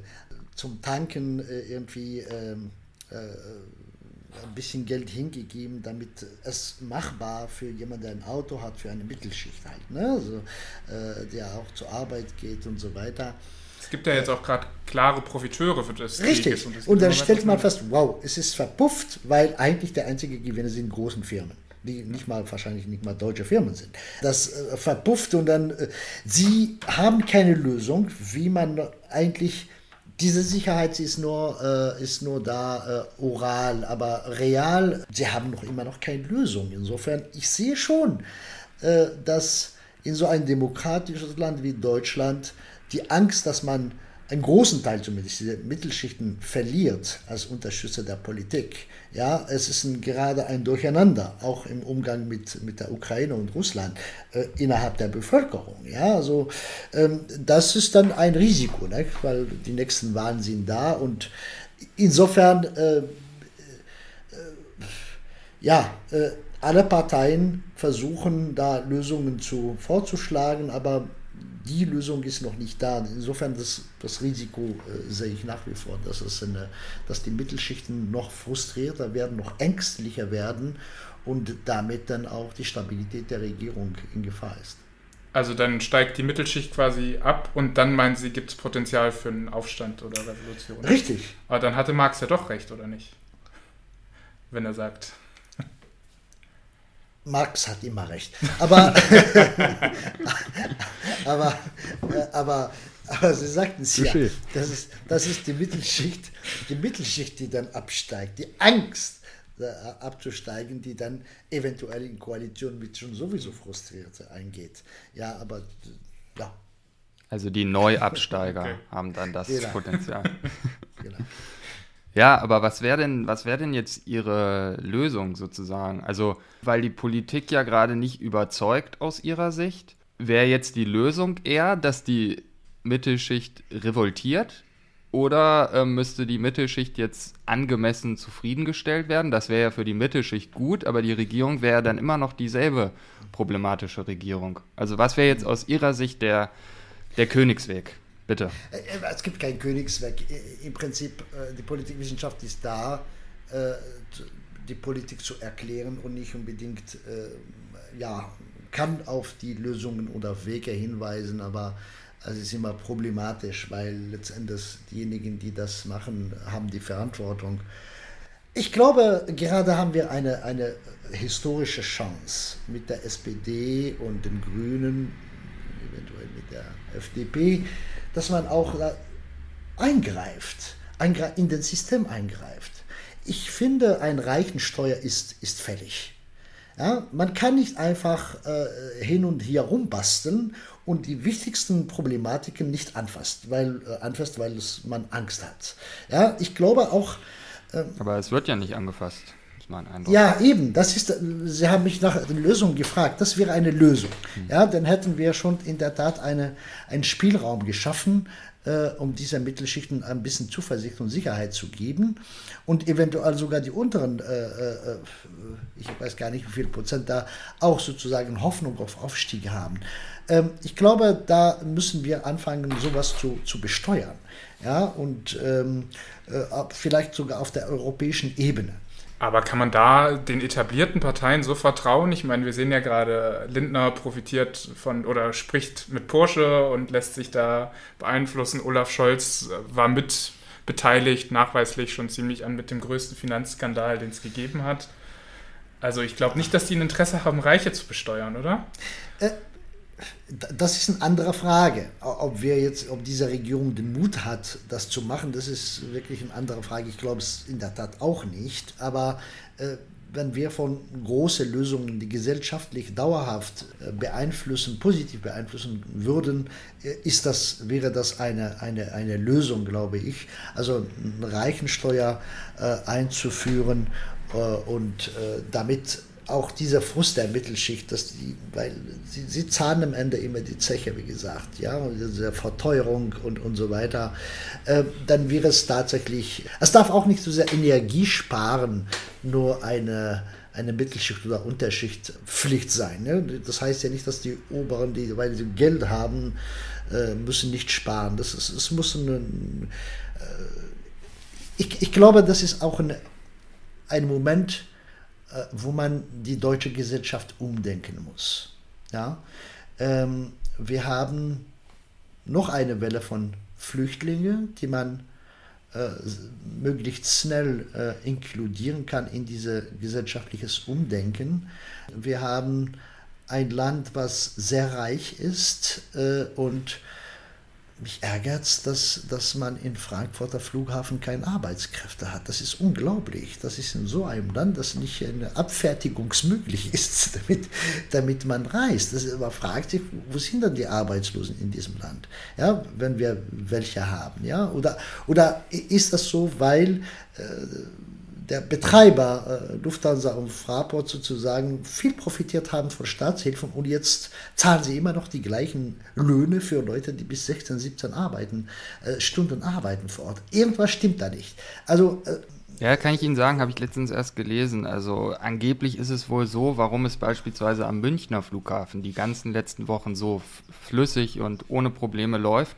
zum Tanken äh, irgendwie ähm, äh, ein bisschen Geld hingegeben, damit es machbar für jemanden, der ein Auto hat, für eine Mittelschicht halt, ne? also, äh, der auch zur Arbeit geht und so weiter. Es gibt ja jetzt auch gerade klare Profiteure für das Richtig. Und, und dann stellt man fest, wow, es ist verpufft, weil eigentlich der einzige Gewinner sind großen Firmen die nicht mal wahrscheinlich nicht mal deutsche Firmen sind. Das äh, verpufft und dann äh, sie haben keine Lösung, wie man eigentlich diese Sicherheit ist nur, äh, ist nur da äh, oral, aber real, sie haben noch immer noch keine Lösung. Insofern, ich sehe schon, äh, dass in so ein demokratisches Land wie Deutschland die Angst, dass man einen großen Teil zumindest dieser Mittelschichten verliert als Unterstützer der Politik. Ja, es ist ein, gerade ein Durcheinander, auch im Umgang mit, mit der Ukraine und Russland äh, innerhalb der Bevölkerung. Ja, also ähm, das ist dann ein Risiko, ne? weil die nächsten Wahlen sind da und insofern, äh, äh, ja, äh, alle Parteien versuchen da Lösungen zu vorzuschlagen, aber die Lösung ist noch nicht da. Insofern das, das Risiko äh, sehe ich nach wie vor, dass, es eine, dass die Mittelschichten noch frustrierter werden, noch ängstlicher werden und damit dann auch die Stabilität der Regierung in Gefahr ist. Also dann steigt die Mittelschicht quasi ab und dann meinen Sie, gibt es Potenzial für einen Aufstand oder Revolution. Richtig. Aber dann hatte Marx ja doch recht, oder nicht? Wenn er sagt. Marx hat immer recht. Aber, [laughs] aber, aber, aber Sie sagten es ja, das ist, das ist die Mittelschicht, die Mittelschicht, die dann absteigt. Die Angst abzusteigen, die dann eventuell in Koalition mit schon sowieso Frustrierte eingeht. Ja, aber ja. Also die Neuabsteiger okay. haben dann das genau. Potenzial. [laughs] genau. Ja, aber was wäre denn, was denn jetzt Ihre Lösung sozusagen? Also, weil die Politik ja gerade nicht überzeugt aus Ihrer Sicht, wäre jetzt die Lösung eher, dass die Mittelschicht revoltiert oder äh, müsste die Mittelschicht jetzt angemessen zufriedengestellt werden? Das wäre ja für die Mittelschicht gut, aber die Regierung wäre dann immer noch dieselbe problematische Regierung. Also was wäre jetzt aus Ihrer Sicht der, der Königsweg? Bitte. Äh, äh, es gibt keinen Königsweg. Im Prinzip, äh, die Politikwissenschaft ist da, die Politik zu erklären und nicht unbedingt, ja, kann auf die Lösungen oder Wege hinweisen, aber es ist immer problematisch, weil letztendlich diejenigen, die das machen, haben die Verantwortung. Ich glaube, gerade haben wir eine, eine historische Chance mit der SPD und den Grünen, eventuell mit der FDP, dass man auch eingreift, in das System eingreift. Ich finde, ein Reichensteuer ist, ist fällig. Ja, man kann nicht einfach äh, hin und her rumbasteln und die wichtigsten Problematiken nicht anfasst, weil, äh, anfasst, weil es, man Angst hat. Ja, ich glaube auch. Äh, Aber es wird ja nicht angefasst. Mein Eindruck. Ja, eben. Das ist, Sie haben mich nach Lösung gefragt. Das wäre eine Lösung. Hm. Ja, dann hätten wir schon in der Tat eine, einen Spielraum geschaffen, äh, um dieser Mittelschichten ein bisschen Zuversicht und Sicherheit zu geben und eventuell sogar die unteren, äh, äh, äh, ich weiß gar nicht wie viel Prozent da auch sozusagen Hoffnung auf Aufstieg haben. Ähm, ich glaube, da müssen wir anfangen, sowas zu, zu besteuern. Ja, und ähm, äh, vielleicht sogar auf der europäischen Ebene. Aber kann man da den etablierten Parteien so vertrauen? Ich meine, wir sehen ja gerade, Lindner profitiert von oder spricht mit Porsche und lässt sich da beeinflussen. Olaf Scholz war mit beteiligt, nachweislich schon ziemlich an mit dem größten Finanzskandal, den es gegeben hat. Also ich glaube nicht, dass die ein Interesse haben, Reiche zu besteuern, oder? Äh, das ist eine andere Frage. Ob wir jetzt, ob diese Regierung den Mut hat, das zu machen, das ist wirklich eine andere Frage. Ich glaube es in der Tat auch nicht. Aber äh, wenn wir von großen Lösungen, die gesellschaftlich dauerhaft äh, beeinflussen, positiv beeinflussen würden, äh, ist das, wäre das eine, eine, eine Lösung, glaube ich. Also eine Reichensteuer äh, einzuführen äh, und äh, damit auch dieser Frust der Mittelschicht, dass die, weil sie, sie zahlen am Ende immer die Zeche, wie gesagt, ja, diese Verteuerung und, und so weiter, äh, dann wäre es tatsächlich, es darf auch nicht so sehr Energie sparen, nur eine, eine Mittelschicht oder Unterschicht Pflicht sein. Ne? Das heißt ja nicht, dass die Oberen, die, weil sie Geld haben, äh, müssen nicht sparen. Das ist, es muss ein, äh, ich, ich glaube, das ist auch ein, ein Moment, wo man die deutsche Gesellschaft umdenken muss. Ja? Ähm, wir haben noch eine Welle von Flüchtlingen, die man äh, möglichst schnell äh, inkludieren kann in dieses gesellschaftliches Umdenken. Wir haben ein Land, was sehr reich ist äh, und mich ärgert es, dass, dass man in Frankfurter Flughafen keine Arbeitskräfte hat. Das ist unglaublich. Das ist in so einem Land, das nicht eine Abfertigungsmöglich [laughs] ist, damit, damit man reist. Das, man fragt sich, wo sind denn die Arbeitslosen in diesem Land? Ja, wenn wir welche haben. Ja? Oder, oder ist das so, weil äh, der Betreiber äh, Lufthansa und Fraport sozusagen viel profitiert haben von Staatshilfen und jetzt zahlen sie immer noch die gleichen Löhne für Leute, die bis 16, 17 arbeiten, äh, Stunden arbeiten vor Ort. Irgendwas stimmt da nicht. Also äh, Ja, kann ich Ihnen sagen, habe ich letztens erst gelesen. Also angeblich ist es wohl so, warum es beispielsweise am Münchner Flughafen die ganzen letzten Wochen so flüssig und ohne Probleme läuft,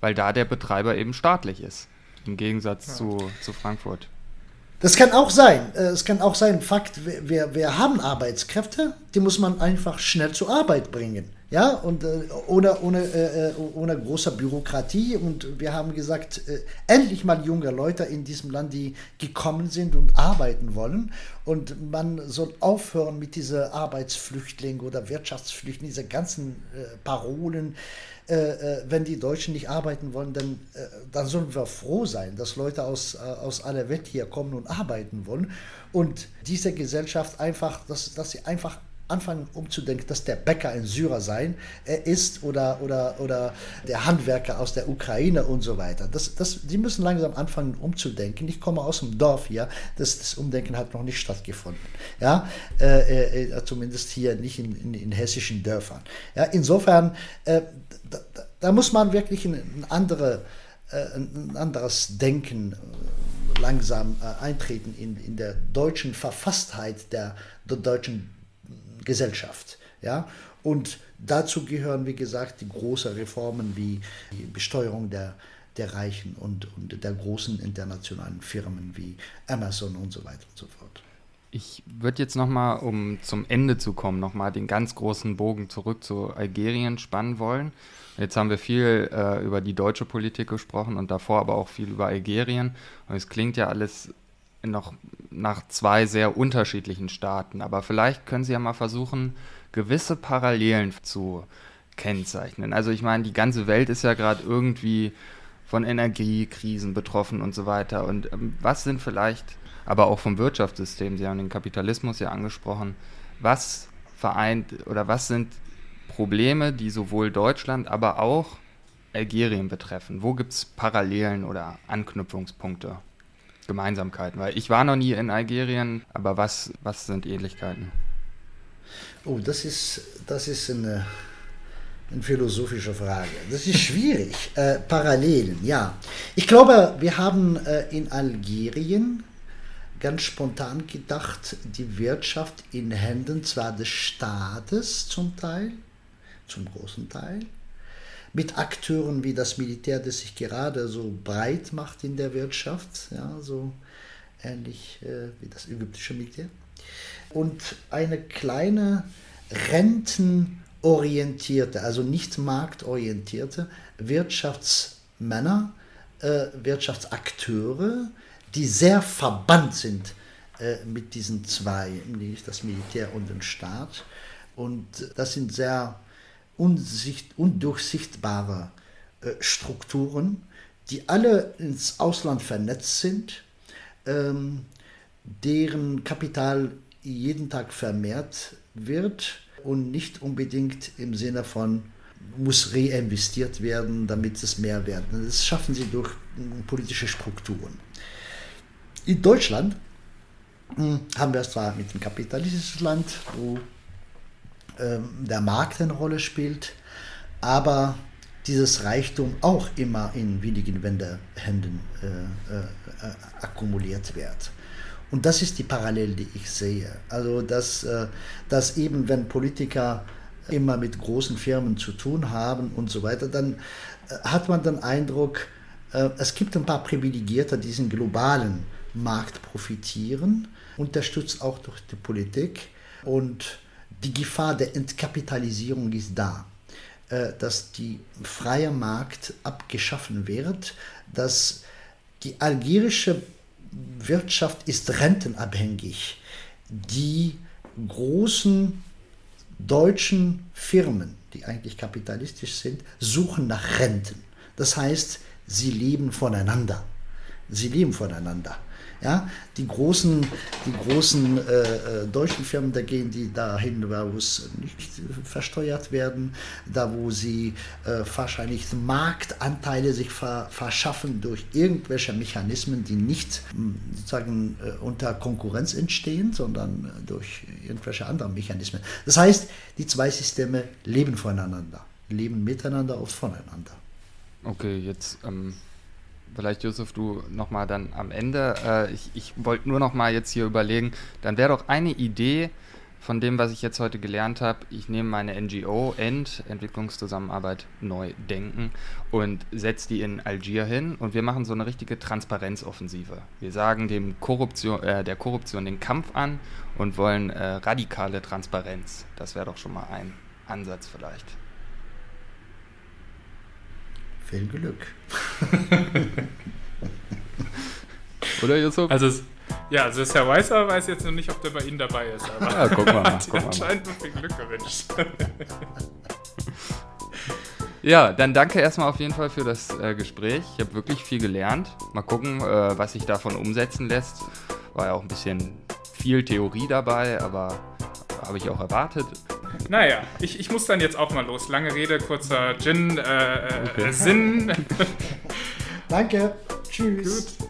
weil da der Betreiber eben staatlich ist, im Gegensatz ja. zu, zu Frankfurt. Das kann auch sein. Äh, es kann auch sein, Fakt, wir, wir haben Arbeitskräfte, die muss man einfach schnell zur Arbeit bringen. Ja, und äh, ohne, ohne, äh, äh, ohne große Bürokratie. Und wir haben gesagt, äh, endlich mal junge Leute in diesem Land, die gekommen sind und arbeiten wollen. Und man soll aufhören mit dieser Arbeitsflüchtling oder Wirtschaftsflüchtling, diese ganzen äh, Parolen. Äh, wenn die Deutschen nicht arbeiten wollen, dann, dann sollen wir froh sein, dass Leute aus, aus aller Welt hier kommen und arbeiten wollen. Und diese Gesellschaft einfach, dass, dass sie einfach anfangen umzudenken, dass der Bäcker ein Syrer sein äh, ist oder, oder, oder der Handwerker aus der Ukraine und so weiter. Das, das, die müssen langsam anfangen umzudenken. Ich komme aus dem Dorf hier, das, das Umdenken hat noch nicht stattgefunden. Ja? Äh, äh, zumindest hier nicht in, in, in, hessischen Dörfern. Ja? Insofern, äh, da, da, muss man wirklich ein, andere, äh, ein anderes Denken äh, langsam eintreten in, in der deutschen Verfasstheit der, der deutschen Gesellschaft. Ja? Und dazu gehören, wie gesagt, die großen Reformen wie die Besteuerung der, der Reichen und, und der großen internationalen Firmen wie Amazon und so weiter und so fort. Ich würde jetzt nochmal, um zum Ende zu kommen, nochmal den ganz großen Bogen zurück zu Algerien spannen wollen. Jetzt haben wir viel äh, über die deutsche Politik gesprochen und davor aber auch viel über Algerien. Und es klingt ja alles noch nach zwei sehr unterschiedlichen Staaten. Aber vielleicht können Sie ja mal versuchen, gewisse Parallelen zu kennzeichnen. Also ich meine, die ganze Welt ist ja gerade irgendwie von Energiekrisen betroffen und so weiter. Und ähm, was sind vielleicht, aber auch vom Wirtschaftssystem, Sie haben den Kapitalismus ja angesprochen, was vereint oder was sind Probleme, die sowohl Deutschland, aber auch Algerien betreffen? Wo gibt es Parallelen oder Anknüpfungspunkte? Gemeinsamkeiten? Weil ich war noch nie in Algerien, aber was, was sind Ähnlichkeiten? Oh, das ist, das ist eine, eine philosophische Frage. Das ist schwierig. [laughs] äh, Parallelen, ja. Ich glaube, wir haben äh, in Algerien ganz spontan gedacht, die Wirtschaft in Händen zwar des Staates zum Teil, zum großen Teil, mit Akteuren wie das Militär, das sich gerade so breit macht in der Wirtschaft, ja, so ähnlich äh, wie das ägyptische Militär. Und eine kleine rentenorientierte, also nicht marktorientierte Wirtschaftsmänner, äh, Wirtschaftsakteure, die sehr verbannt sind äh, mit diesen zwei, nämlich das Militär und den Staat. Und das sind sehr unsicht, undurchsichtbare äh, Strukturen, die alle ins Ausland vernetzt sind, ähm, deren Kapital jeden Tag vermehrt wird und nicht unbedingt im Sinne von muss reinvestiert werden, damit es mehr wird. Das schaffen sie durch äh, politische Strukturen. In Deutschland hm, haben wir es zwar mit einem kapitalistischen Land, wo der Markt eine Rolle spielt, aber dieses Reichtum auch immer in wenigen Wendehänden äh, äh, akkumuliert wird. Und das ist die Parallele, die ich sehe. Also, dass, äh, dass eben, wenn Politiker immer mit großen Firmen zu tun haben und so weiter, dann hat man den Eindruck, es gibt ein paar Privilegierte, die diesen globalen Markt profitieren, unterstützt auch durch die Politik. Und die Gefahr der Entkapitalisierung ist da, äh, dass die freie Markt abgeschaffen wird, dass die algerische Wirtschaft ist rentenabhängig. Die großen deutschen Firmen, die eigentlich kapitalistisch sind, suchen nach Renten. Das heißt, sie leben voneinander. Sie leben voneinander. Ja, die großen, die großen äh, äh, deutschen Firmen, da gehen die dahin, wo es nicht versteuert werden, da wo sie äh, wahrscheinlich Marktanteile sich ver verschaffen durch irgendwelche Mechanismen, die nicht hm, sozusagen äh, unter Konkurrenz entstehen, sondern äh, durch irgendwelche anderen Mechanismen. Das heißt, die zwei Systeme leben voneinander, leben miteinander und voneinander. Okay, jetzt ähm vielleicht Yusuf, du nochmal dann am Ende. Äh, ich ich wollte nur nochmal jetzt hier überlegen, dann wäre doch eine Idee von dem, was ich jetzt heute gelernt habe. Ich nehme meine NGO, END, Entwicklungszusammenarbeit neu denken, und setze die in Algier hin und wir machen so eine richtige Transparenzoffensive. Wir sagen dem Korruption, äh, der Korruption den Kampf an und wollen äh, radikale Transparenz. Das wäre doch schon mal ein Ansatz vielleicht. Viel Glück. [laughs] Oder Yusuf? Also, ja, also das Herr Weißer weiß jetzt noch nicht, ob der bei Ihnen dabei ist. Aber ja, guck mal. hat [laughs] guck anscheinend nur viel Glück gewünscht. [laughs] Ja, dann danke erstmal auf jeden Fall für das äh, Gespräch. Ich habe wirklich viel gelernt. Mal gucken, äh, was sich davon umsetzen lässt. War ja auch ein bisschen viel Theorie dabei, aber habe ich auch erwartet. Naja, ich, ich muss dann jetzt auch mal los. Lange Rede, kurzer Gin, äh, äh Okay. Sinn. Danke. [laughs] Tschüss. Gut.